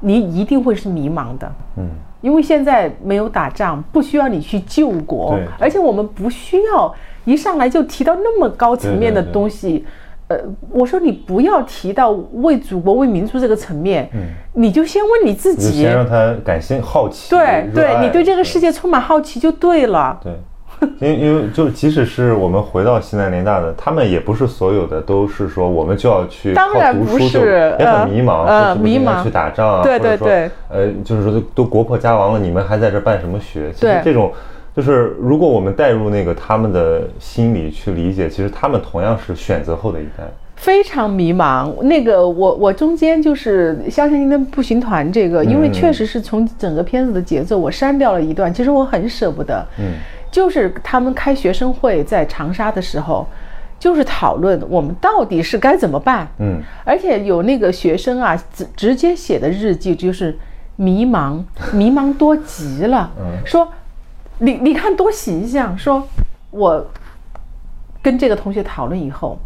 你一定会是迷茫的。嗯，因为现在没有打仗，不需要你去救国，而且我们不需要一上来就提到那么高层面的东西。”呃，我说你不要提到为祖国、为民族这个层面，嗯，你就先问你自己，先让他感兴好奇，对对，你对这个世界充满好奇就对了。对，因为因为就即使是我们回到西南联大的，他们也不是所有的都是说我们就要去当然不是，也很迷茫，呃，迷茫去打仗啊，对对对，呃，就是说都都国破家亡了，你们还在这办什么学？其实这种。就是如果我们带入那个他们的心理去理解，其实他们同样是选择后的一代，非常迷茫。那个我我中间就是《肖申的步行团》这个，因为确实是从整个片子的节奏我删掉了一段，其实我很舍不得。嗯，就是他们开学生会在长沙的时候，就是讨论我们到底是该怎么办。嗯，而且有那个学生啊，直直接写的日记就是迷茫，迷茫多极了。嗯，说。你你看多形象，说我跟这个同学讨论以后，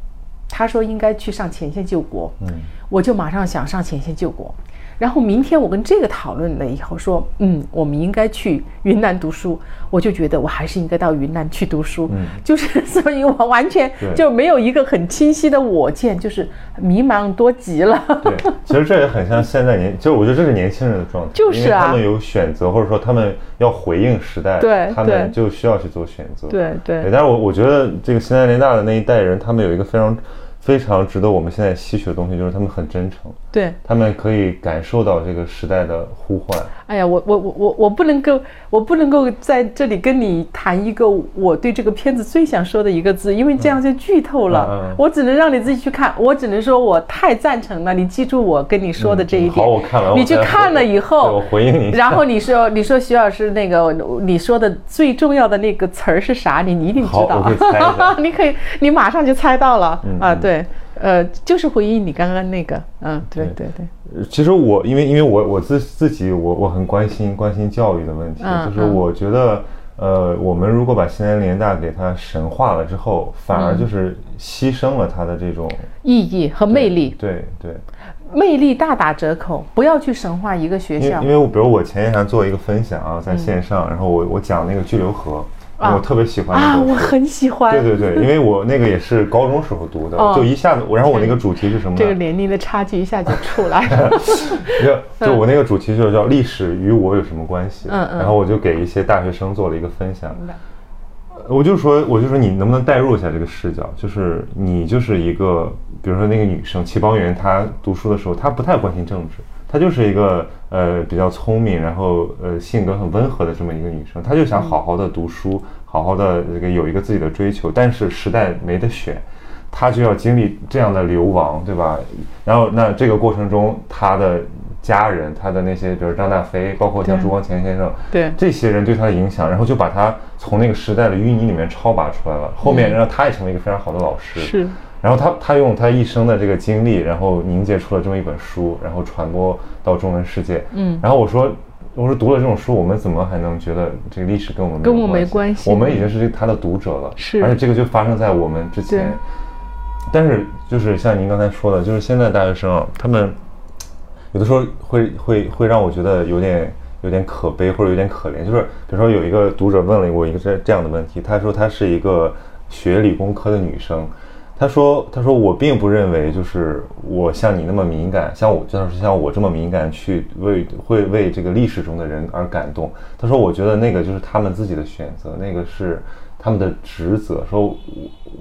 他说应该去上前线救国，嗯，我就马上想上前线救国。然后明天我跟这个讨论了以后说，嗯，我们应该去云南读书，我就觉得我还是应该到云南去读书，嗯，就是所以我完全就没有一个很清晰的我见，就是迷茫多极了。对，其实这也很像现在年，就是我觉得这是年轻人的状态，就是啊，他们有选择，或者说他们要回应时代，对，他们就需要去做选择，对对。但是我我觉得这个西南联大的那一代人，他们有一个非常。非常值得我们现在吸取的东西，就是他们很真诚，对他们可以感受到这个时代的呼唤。哎呀，我我我我我不能够，我不能够在这里跟你谈一个我对这个片子最想说的一个字，因为这样就剧透了。我只能让你自己去看，我只能说我太赞成了。你记住我跟你说的这一点。好，我看了。你去看了以后，我回应你。然后你说，你说徐老师那个你说的最重要的那个词儿是啥？你你一定知道。你可以，你马上就猜到了啊！对。对，呃，就是回应你刚刚那个，嗯，对对对。其实我因为因为我我自自己我我很关心关心教育的问题，就是我觉得，呃，我们如果把西南联大给它神化了之后，反而就是牺牲了它的这种意义和魅力。对对，魅力大打折扣。不要去神化一个学校，因为我比如我前天还做一个分享啊，在线上，然后我我讲那个巨流河。我特别喜欢啊，我很喜欢。对对对，因为我那个也是高中时候读的，就一下子，然后我那个主题是什么？这个年龄的差距一下就出来了。就就我那个主题就是叫历史与我有什么关系？嗯嗯。然后我就给一些大学生做了一个分享。我就说，我就说，你能不能代入一下这个视角？就是你就是一个，比如说那个女生齐邦媛，她读书的时候，她不太关心政治。她就是一个呃比较聪明，然后呃性格很温和的这么一个女生，她就想好好的读书，好好的这个有一个自己的追求，但是时代没得选，她就要经历这样的流亡，对吧？然后那这个过程中，她的家人，她的那些，比如张大飞，包括像朱光潜先生，对这些人对她的影响，然后就把她从那个时代的淤泥里面超拔出来了，后面让她也成为一个非常好的老师。是。然后他他用他一生的这个经历，然后凝结出了这么一本书，然后传播到中文世界。嗯，然后我说我说读了这种书，我们怎么还能觉得这个历史跟我们跟我没关系？我们已经是他的读者了，是，而且这个就发生在我们之前。但是就是像您刚才说的，就是现在大学生啊，他们有的时候会会会让我觉得有点有点可悲或者有点可怜。就是比如说有一个读者问了我一个这这样的问题，他说他是一个学理工科的女生。他说：“他说我并不认为就是我像你那么敏感，像我就是像我这么敏感去为会为这个历史中的人而感动。他说我觉得那个就是他们自己的选择，那个是他们的职责。说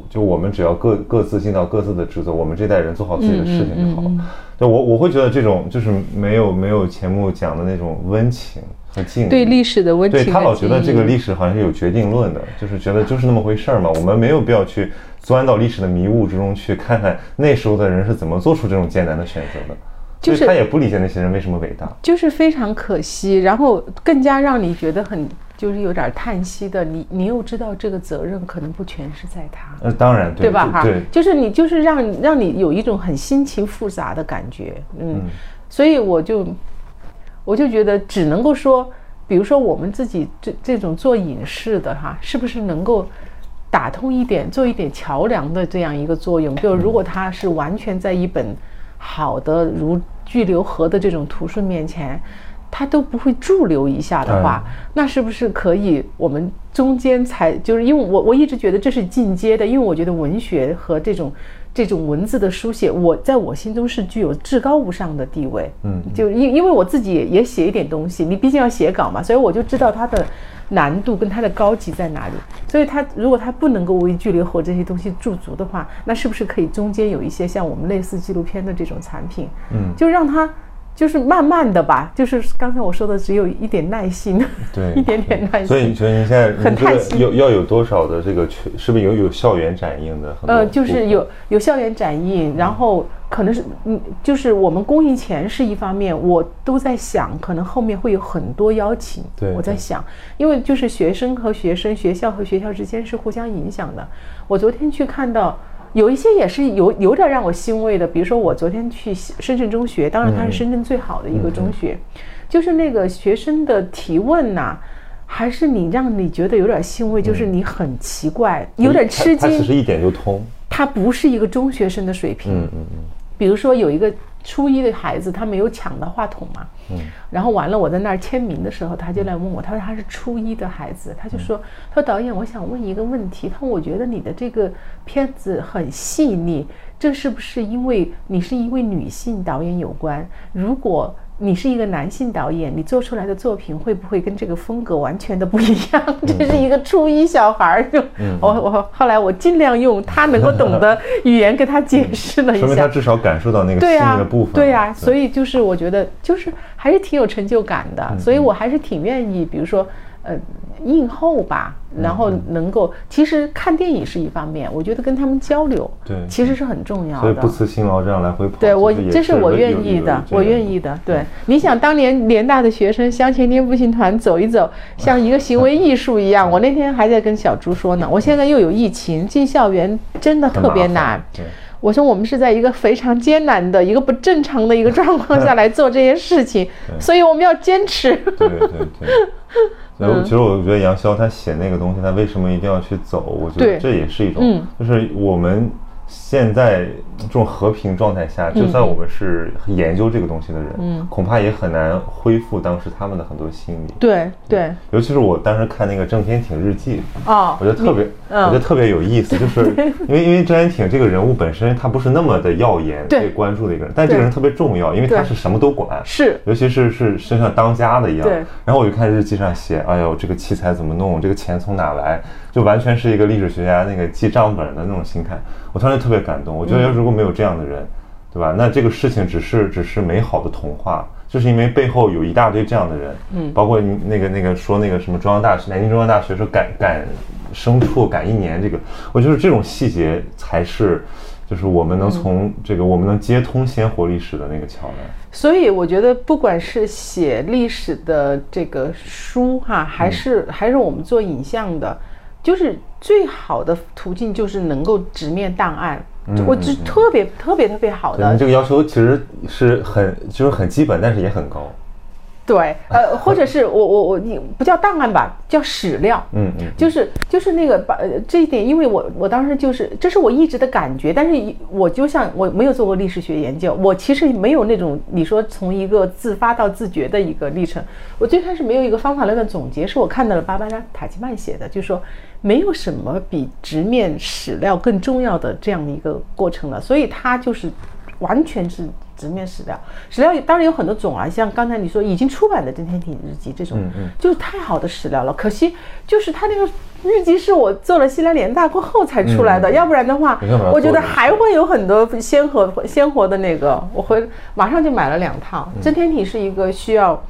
就我们只要各各自尽到各自的职责，我们这代人做好自己的事情就好了。对我我会觉得这种就是没有没有钱穆讲的那种温情和敬对历史的温情。对他老觉得这个历史好像是有决定论的，就是觉得就是那么回事儿嘛，我们没有必要去。”钻到历史的迷雾之中去，看看那时候的人是怎么做出这种艰难的选择的。就是他也不理解那些人为什么伟大，就是非常可惜。然后更加让你觉得很就是有点叹息的，你你又知道这个责任可能不全是在他。呃，当然对吧？哈，对，就是你就是让让你有一种很心情复杂的感觉。嗯，所以我就我就觉得只能够说，比如说我们自己这这种做影视的哈，是不是能够。打通一点，做一点桥梁的这样一个作用。就如果他是完全在一本好的如巨流河的这种图书面前，他都不会驻留一下的话，那是不是可以？我们中间才就是因为我我一直觉得这是进阶的，因为我觉得文学和这种这种文字的书写，我在我心中是具有至高无上的地位。嗯，就因因为我自己也写一点东西，你毕竟要写稿嘛，所以我就知道它的。难度跟它的高级在哪里？所以它如果它不能够为距离和这些东西驻足的话，那是不是可以中间有一些像我们类似纪录片的这种产品？嗯，就让它就是慢慢的吧，就是刚才我说的，只有一点耐心，对，一点点耐心。所以你觉得您现在很耐心，要要有多少的这个是不是有有校园展映的？呃，就是有有校园展映，然后。可能是嗯，就是我们公益钱是一方面，我都在想，可能后面会有很多邀请。对，我在想，因为就是学生和学生，学校和学校之间是互相影响的。我昨天去看到有一些也是有有点让我欣慰的，比如说我昨天去深圳中学，当然它是深圳最好的一个中学，就是那个学生的提问呐，还是你让你觉得有点欣慰，就是你很奇怪，有点吃惊。他其实一点就通，他不是一个中学生的水平。嗯嗯嗯。比如说有一个初一的孩子，他没有抢到话筒嘛，嗯，然后完了，我在那儿签名的时候，他就来问我，他说他是初一的孩子，他就说，他说导演，我想问一个问题，他说我觉得你的这个片子很细腻，这是不是因为你是一位女性导演有关？如果你是一个男性导演，你做出来的作品会不会跟这个风格完全的不一样？这是一个初一小孩儿，就我我后来我尽量用他能够懂的语言跟他解释了一下，说明他至少感受到那个的部分。对呀，所以就是我觉得就是还是挺有成就感的，所以我还是挺愿意，比如说呃。映后吧，然后能够，其实看电影是一方面，我觉得跟他们交流，对，其实是很重要的。所以不辞辛劳这样来回跑，对我这是我愿意的，我愿意的。对，你想当年联大的学生向前天步行团走一走，像一个行为艺术一样。我那天还在跟小朱说呢，我现在又有疫情，进校园真的特别难。我说我们是在一个非常艰难的一个不正常的一个状况下来做这些事情，所以我们要坚持。对对对。所以其实我觉得杨潇他写那个东西，他为什么一定要去走？我觉得这也是一种，就是我们。现在这种和平状态下，就算我们是研究这个东西的人，嗯，恐怕也很难恢复当时他们的很多心理。对对，尤其是我当时看那个郑天挺日记，哦，我觉得特别，我觉得特别有意思，就是因为因为郑天挺这个人物本身他不是那么的耀眼被关注的一个人，但这个人特别重要，因为他是什么都管，是，尤其是是身上当家的一样。对。然后我就看日记上写，哎呦，这个器材怎么弄？这个钱从哪来？就完全是一个历史学家那个记账本的那种心态，我当时特别感动。我觉得如果没有这样的人，对吧？那这个事情只是只是美好的童话，就是因为背后有一大堆这样的人，嗯，包括你那个那个说那个什么中央大学、南京中央大学说赶赶牲畜赶一年，这个我觉得这种细节才是，就是我们能从这个我们能接通鲜活历史的那个桥梁。所以我觉得，不管是写历史的这个书哈，还是还是我们做影像的。就是最好的途径，就是能够直面档案，我就特别特别特别好的。这个要求其实是很就是很基本，但是也很高。对，呃，或者是我我我你不叫档案吧，叫史料，嗯嗯，就是就是那个把这一点，因为我我当时就是这是我一直的感觉，但是我就像我没有做过历史学研究，我其实没有那种你说从一个自发到自觉的一个历程，我最开始没有一个方法论的总结，是我看到了巴巴拉塔奇曼写的，就是说没有什么比直面史料更重要的这样的一个过程了，所以他就是完全是。直面史料，史料当然有很多种啊，像刚才你说已经出版的《真天体日记》这种，就是太好的史料了。可惜就是他那个日记是我做了西南联大过后才出来的，要不然的话，我觉得还会有很多鲜活鲜活的那个。我回马上就买了两套，《真天体》是一个需要。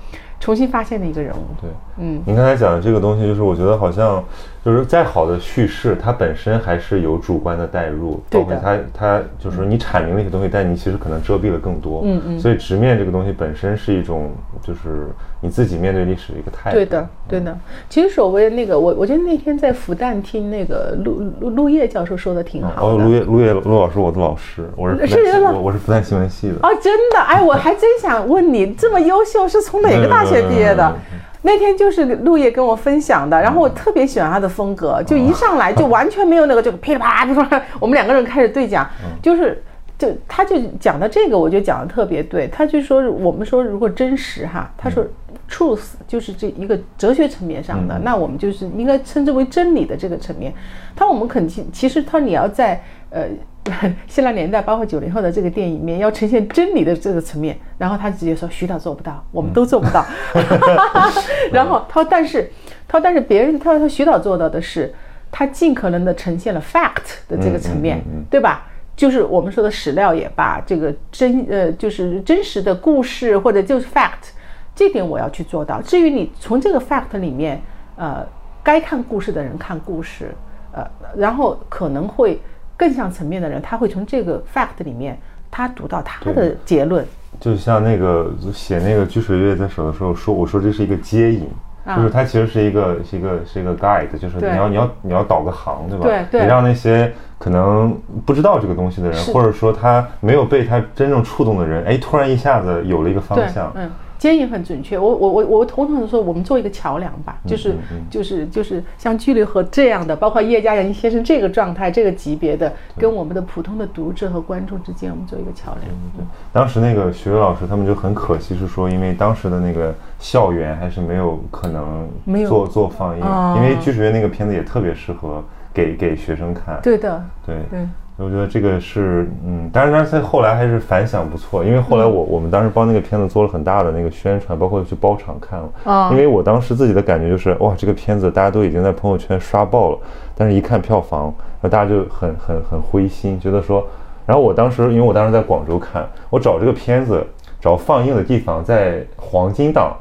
重新发现的一个人物，对，嗯，您刚才讲的这个东西，就是我觉得好像，就是再好的叙事，它本身还是有主观的代入，包括它，它就是你阐明了一些东西，但你其实可能遮蔽了更多，嗯嗯，所以直面这个东西本身是一种，就是你自己面对历史的一个态度，对的，对的。其实所谓那个，我我觉得那天在复旦听那个陆陆陆叶教授说的挺好的，哦，陆叶陆叶陆老师，我的老师，我是是我我是复旦新闻系的，哦，真的，哎，我还真想问你，这么优秀，是从哪个大学？学毕业的 那天就是陆叶跟我分享的，然后我特别喜欢他的风格，就一上来就完全没有那个就噼里啪啦，就说我们两个人开始对讲，就是就他就讲的这个，我就讲的特别对，他就说我们说如果真实哈，他说 truth 就是这一个哲学层面上的，那我们就是应该称之为真理的这个层面，他我们肯定其实他你要在呃。新来年代，包括九零后的这个电影里面，要呈现真理的这个层面，然后他直接说徐导做不到，我们都做不到。然后他说，但是他说，但是别人他说他徐导做到的是，他尽可能的呈现了 fact 的这个层面，对吧？就是我们说的史料也罢，这个真呃就是真实的故事或者就是 fact，这点我要去做到。至于你从这个 fact 里面，呃，该看故事的人看故事，呃，然后可能会。更像层面的人，他会从这个 fact 里面，他读到他的结论。就像那个写那个《掬水月在手》的时候说，我说这是一个接引，就是它其实是一个是一个是一个 guide，就是你要你要你要导个航，对吧？对对。你让那些可能不知道这个东西的人，或者说他没有被他真正触动的人，哎，突然一下子有了一个方向。嗯。接引很准确，我我我我统统的说，我们做一个桥梁吧，就是就是就是像距离和这样的，包括叶嘉莹先生这个状态、这个级别的，跟我们的普通的读者和观众之间，我们做一个桥梁。对，当时那个徐伟老师他们就很可惜，是说因为当时的那个校园还是没有可能做做放映，因为剧水月那个片子也特别适合给给学生看。对的，对。对。我觉得这个是，嗯，但是，但是在后来还是反响不错，因为后来我我们当时帮那个片子做了很大的那个宣传，包括去包场看了。啊。因为我当时自己的感觉就是，哇，这个片子大家都已经在朋友圈刷爆了，但是一看票房，那大家就很很很灰心，觉得说，然后我当时，因为我当时在广州看，我找这个片子找放映的地方在黄金档，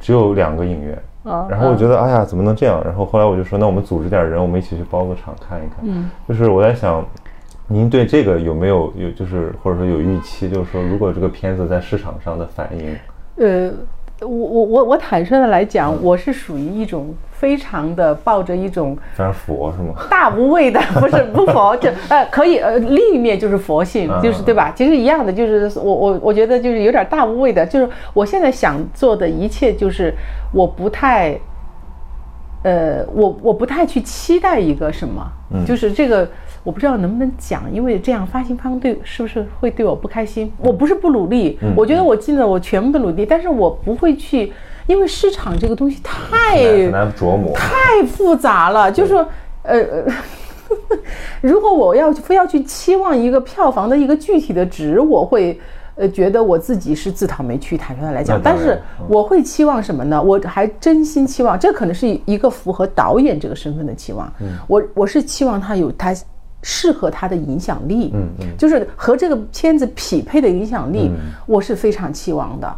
只有两个影院。啊。然后我觉得，哎呀，怎么能这样？然后后来我就说，那我们组织点人，我们一起去包个场看一看。嗯。就是我在想。您对这个有没有有就是或者说有预期？就是说，如果这个片子在市场上的反应，呃，我我我我坦率的来讲，我是属于一种非常的抱着一种非常佛是吗？大无畏的，不是不佛，就呃可以呃另一面就是佛性，就是对吧？其实一样的，就是我我我觉得就是有点大无畏的，就是我现在想做的一切，就是我不太，呃，我我不太去期待一个什么，就是这个。我不知道能不能讲，因为这样发行方对是不是会对我不开心？我不是不努力，我觉得我尽了我全部的努力，但是我不会去，因为市场这个东西太难琢磨，太复杂了。就是说，呃，如果我要非要去期望一个票房的一个具体的值，我会呃觉得我自己是自讨没趣，坦率的来讲。但是我会期望什么呢？我还真心期望，这可能是一个符合导演这个身份的期望。我我是期望他有他。适合他的影响力，嗯嗯，就是和这个片子匹配的影响力，我是非常期望的。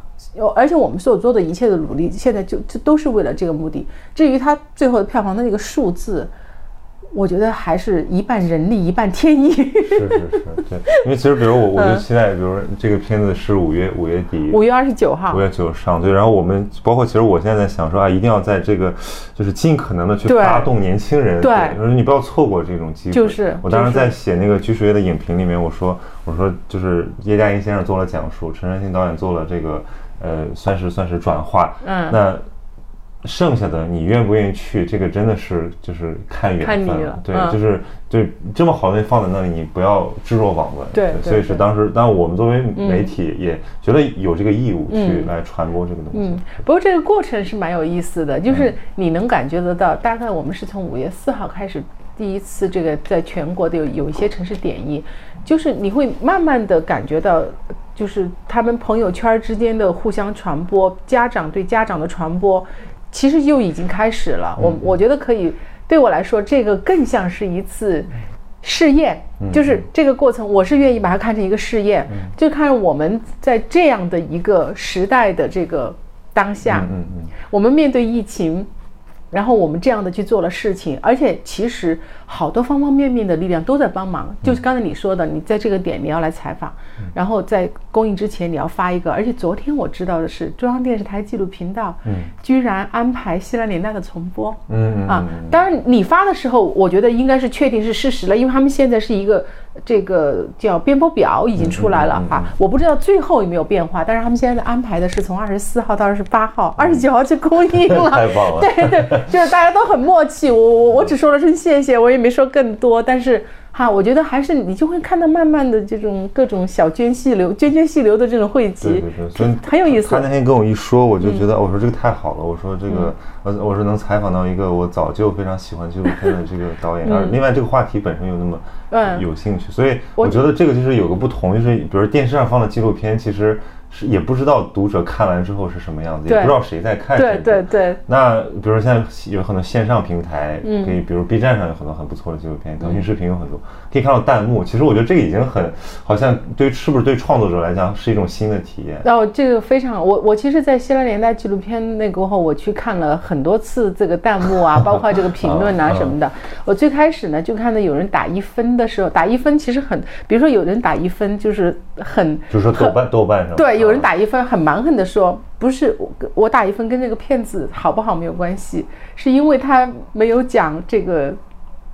而且我们所做的一切的努力，现在就就都是为了这个目的。至于他最后的票房的那个数字，我觉得还是一半人力一半天意。是是是，对，因为其实比如我，我就期待，比如这个片子是五月五月底，五月二十九号，五月九上，对。然后我们包括其实我现在在想说啊，一定要在这个就是尽可能的去发动年轻人，对，就是你不要错过这种机会。就是我当时在写那个《居水月》的影评里面，我说我说就是叶嘉莹先生做了讲述，陈山新导演做了这个呃，算是算是转化，嗯，那。剩下的你愿不愿意去？这个真的是就是看缘分了。对，就是对这么好的东西放在那里，你不要置若罔闻。对，所以是当时，但我们作为媒体也觉得有这个义务去来传播这个东西。嗯，不过这个过程是蛮有意思的，就是你能感觉得到，大概我们是从五月四号开始第一次这个在全国的有有一些城市点映，就是你会慢慢的感觉到，就是他们朋友圈之间的互相传播，家长对家长的传播。其实就已经开始了，我我觉得可以，对我来说，这个更像是一次试验，就是这个过程，我是愿意把它看成一个试验，就看我们在这样的一个时代的这个当下，我们面对疫情。然后我们这样的去做了事情，而且其实好多方方面面的力量都在帮忙。就是刚才你说的，你在这个点你要来采访，然后在公映之前你要发一个。而且昨天我知道的是，中央电视台纪录频道，嗯，居然安排西南联大的重播，嗯啊。当然你发的时候，我觉得应该是确定是事实了，因为他们现在是一个。这个叫编播表已经出来了哈，我不知道最后有没有变化，但是他们现在安排的是从二十四号到二十八号，二十九号就公映了。太棒了！对对，就是大家都很默契，我我我只说了声谢谢，我也没说更多，但是。哈，我觉得还是你就会看到慢慢的这种各种小涓细流、涓涓细流的这种汇集，对对对，所以很有意思。他那天跟我一说，我就觉得，我说这个太好了，我说这个，呃，我说能采访到一个我早就非常喜欢纪录片的这个导演，而另外这个话题本身又那么有兴趣，所以我觉得这个就是有个不同，就是比如电视上放的纪录片，其实。是也不知道读者看完之后是什么样子，也不知道谁在看。对对对。那比如说现在有很多线上平台，嗯可以，比如 B 站上有很多很不错的纪录片，腾讯视频有很多，可以看到弹幕。其实我觉得这个已经很，好像对是不是对创作者来讲是一种新的体验。哦，这个非常，我我其实，在西南联大纪录片那过后，我去看了很多次这个弹幕啊，包括这个评论啊什么的。我最开始呢就看到有人打一分的时候，打一分其实很，比如说有人打一分就是很，就是说豆瓣豆瓣上对。有人打一分，很蛮横的说：“不是我，我打一分跟这个片子好不好没有关系，是因为他没有讲这个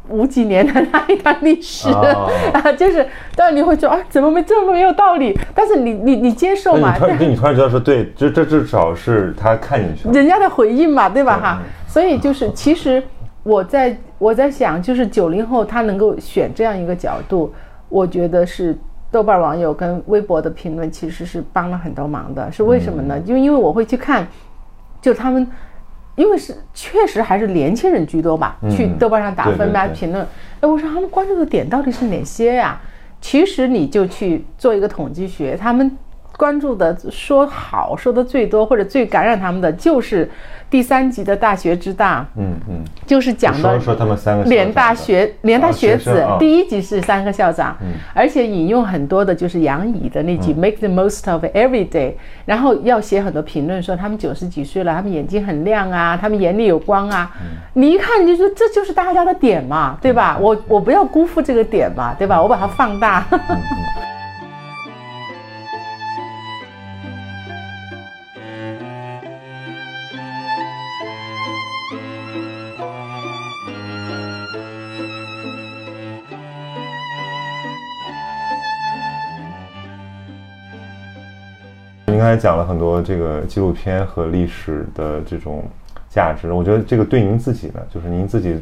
五几年的那一段历史 啊，就是，当然你会说啊，怎么没这么没有道理？但是你你你接受嘛？你突你突然觉得说，对，这这至少是他看进去了，人家的回应嘛，对吧？哈，所以就是其实我在我在想，就是九零后他能够选这样一个角度，我觉得是。”豆瓣网友跟微博的评论其实是帮了很多忙的，是为什么呢？就因为我会去看，就他们，因为是确实还是年轻人居多吧，去豆瓣上打分吧评论。哎，我说他们关注的点到底是哪些呀？其实你就去做一个统计学，他们关注的说好说的最多或者最感染他们的就是。第三集的大学之大，嗯嗯，就是讲的说说他们三个联大学连大学子，第一集是三个校长，嗯，而且引用很多的就是杨乙的那句 “make the most of every day”，然后要写很多评论说他们九十几岁了，他们眼睛很亮啊，他们眼里有光啊，你一看你就说这就是大家的点嘛，对吧？我我不要辜负这个点嘛，对吧？我把它放大。您刚才讲了很多这个纪录片和历史的这种价值，我觉得这个对您自己呢，就是您自己，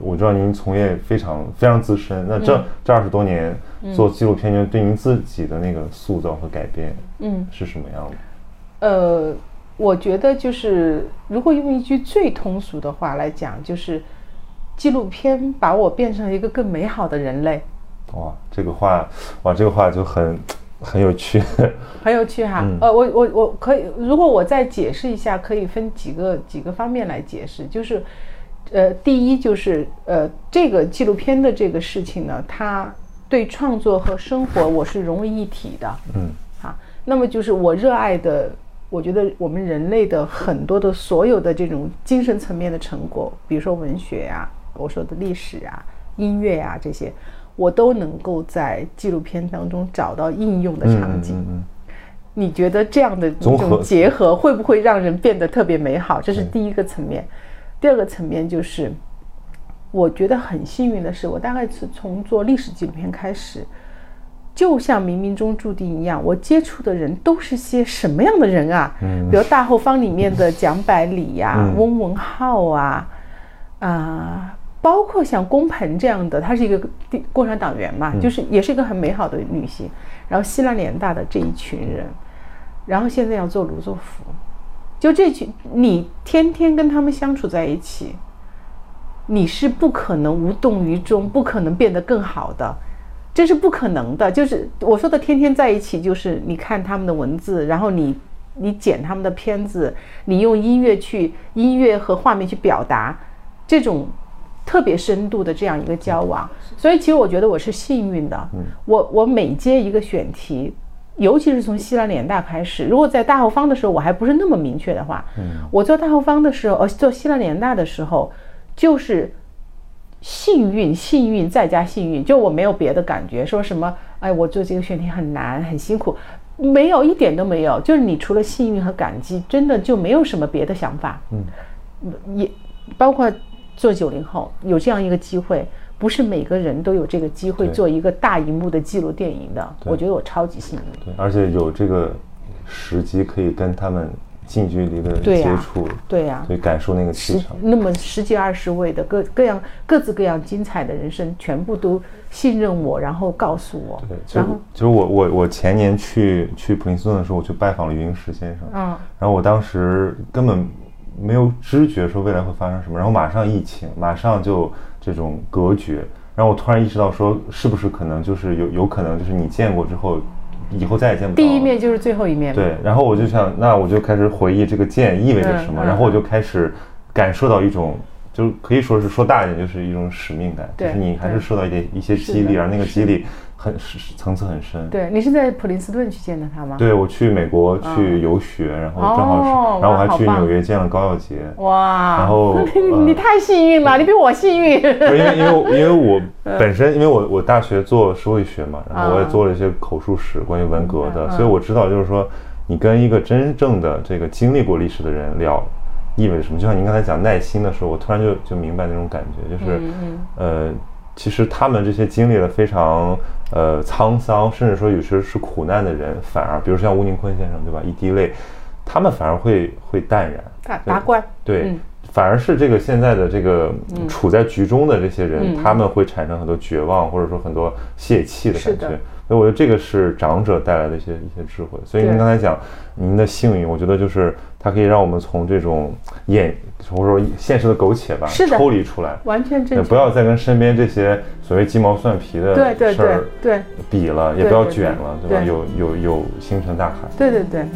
我知道您从业非常非常资深，那这这二十多年做纪录片，就对您自己的那个塑造和改变，嗯，是什么样的？呃，我觉得就是如果用一句最通俗的话来讲，就是纪录片把我变成了一个更美好的人类。哇，这个话，哇，这个话就很。很有趣，很有趣哈。呃，我我我可以，如果我再解释一下，可以分几个几个方面来解释。就是，呃，第一就是呃，这个纪录片的这个事情呢，它对创作和生活我是融为一体的。嗯，啊，那么就是我热爱的，我觉得我们人类的很多的所有的这种精神层面的成果，比如说文学呀。我说的历史啊、音乐啊这些，我都能够在纪录片当中找到应用的场景。你觉得这样的一种结合会不会让人变得特别美好？这是第一个层面。第二个层面就是，我觉得很幸运的是，我大概是从做历史纪录片开始。就像冥冥中注定一样，我接触的人都是些什么样的人啊？嗯，比如大后方里面的蒋百里呀、翁文浩啊，啊，包括像龚鹏这样的，她是一个共产党员嘛，就是也是一个很美好的女性。然后希腊联大的这一群人，然后现在要做卢作孚，就这群，你天天跟他们相处在一起，你是不可能无动于衷，不可能变得更好的。这是不可能的，就是我说的天天在一起，就是你看他们的文字，然后你你剪他们的片子，你用音乐去音乐和画面去表达这种特别深度的这样一个交往。所以其实我觉得我是幸运的，我我每接一个选题，尤其是从西南联大开始，如果在大后方的时候我还不是那么明确的话，我做大后方的时候，呃，做西南联大的时候就是。幸运，幸运再加幸运，就我没有别的感觉，说什么，哎，我做这个选题很难，很辛苦，没有一点都没有，就是你除了幸运和感激，真的就没有什么别的想法。嗯，也包括做九零后有这样一个机会，不是每个人都有这个机会做一个大荧幕的记录电影的。我觉得我超级幸运。对，而且有这个时机可以跟他们。近距离的接触，对呀，所以感受那个气场。那么十几二十位的各各样各自各样精彩的人生，全部都信任我，然后告诉我。对，然后就是我我我前年去去普林斯顿的时候，我去拜访了云石先生。嗯。然后我当时根本没有知觉说未来会发生什么，然后马上疫情，马上就这种隔绝，然后我突然意识到说，是不是可能就是有有可能就是你见过之后。以后再也见不到。第一面就是最后一面。对，然后我就想，那我就开始回忆这个见意味着什么，然后我就开始感受到一种，就可以说是说大一点，就是一种使命感，就是你还是受到一点一些激励，而那个激励。很层次很深。对你是在普林斯顿去见的他吗？对，我去美国去游学，然后正好是，然后我还去纽约见了高耀杰。哇！然后 你太幸运了，你比我幸运。因为因为因为我本身因为我 我大学做社会学嘛，然后我也做了一些口述史关于文革的，所以我知道就是说，你跟一个真正的这个经历过历史的人聊，意味着什么？就像您刚才讲耐心的时候，我突然就就明白那种感觉，就是呃。其实他们这些经历了非常呃沧桑，甚至说有时是苦难的人，反而，比如像吴宁坤先生，对吧？一滴泪，他们反而会会淡然，达达观。对，反而是这个现在的这个处在局中的这些人，他们会产生很多绝望，或者说很多泄气的感觉。所以我觉得这个是长者带来的一些一些智慧。所以您刚才讲您的幸运，我觉得就是它可以让我们从这种眼。或者说现实的苟且吧，抽离出来，完全正确。不要再跟身边这些所谓鸡毛蒜皮的事儿对比了，也不要卷了，对吧？有有有星辰大海。对对对。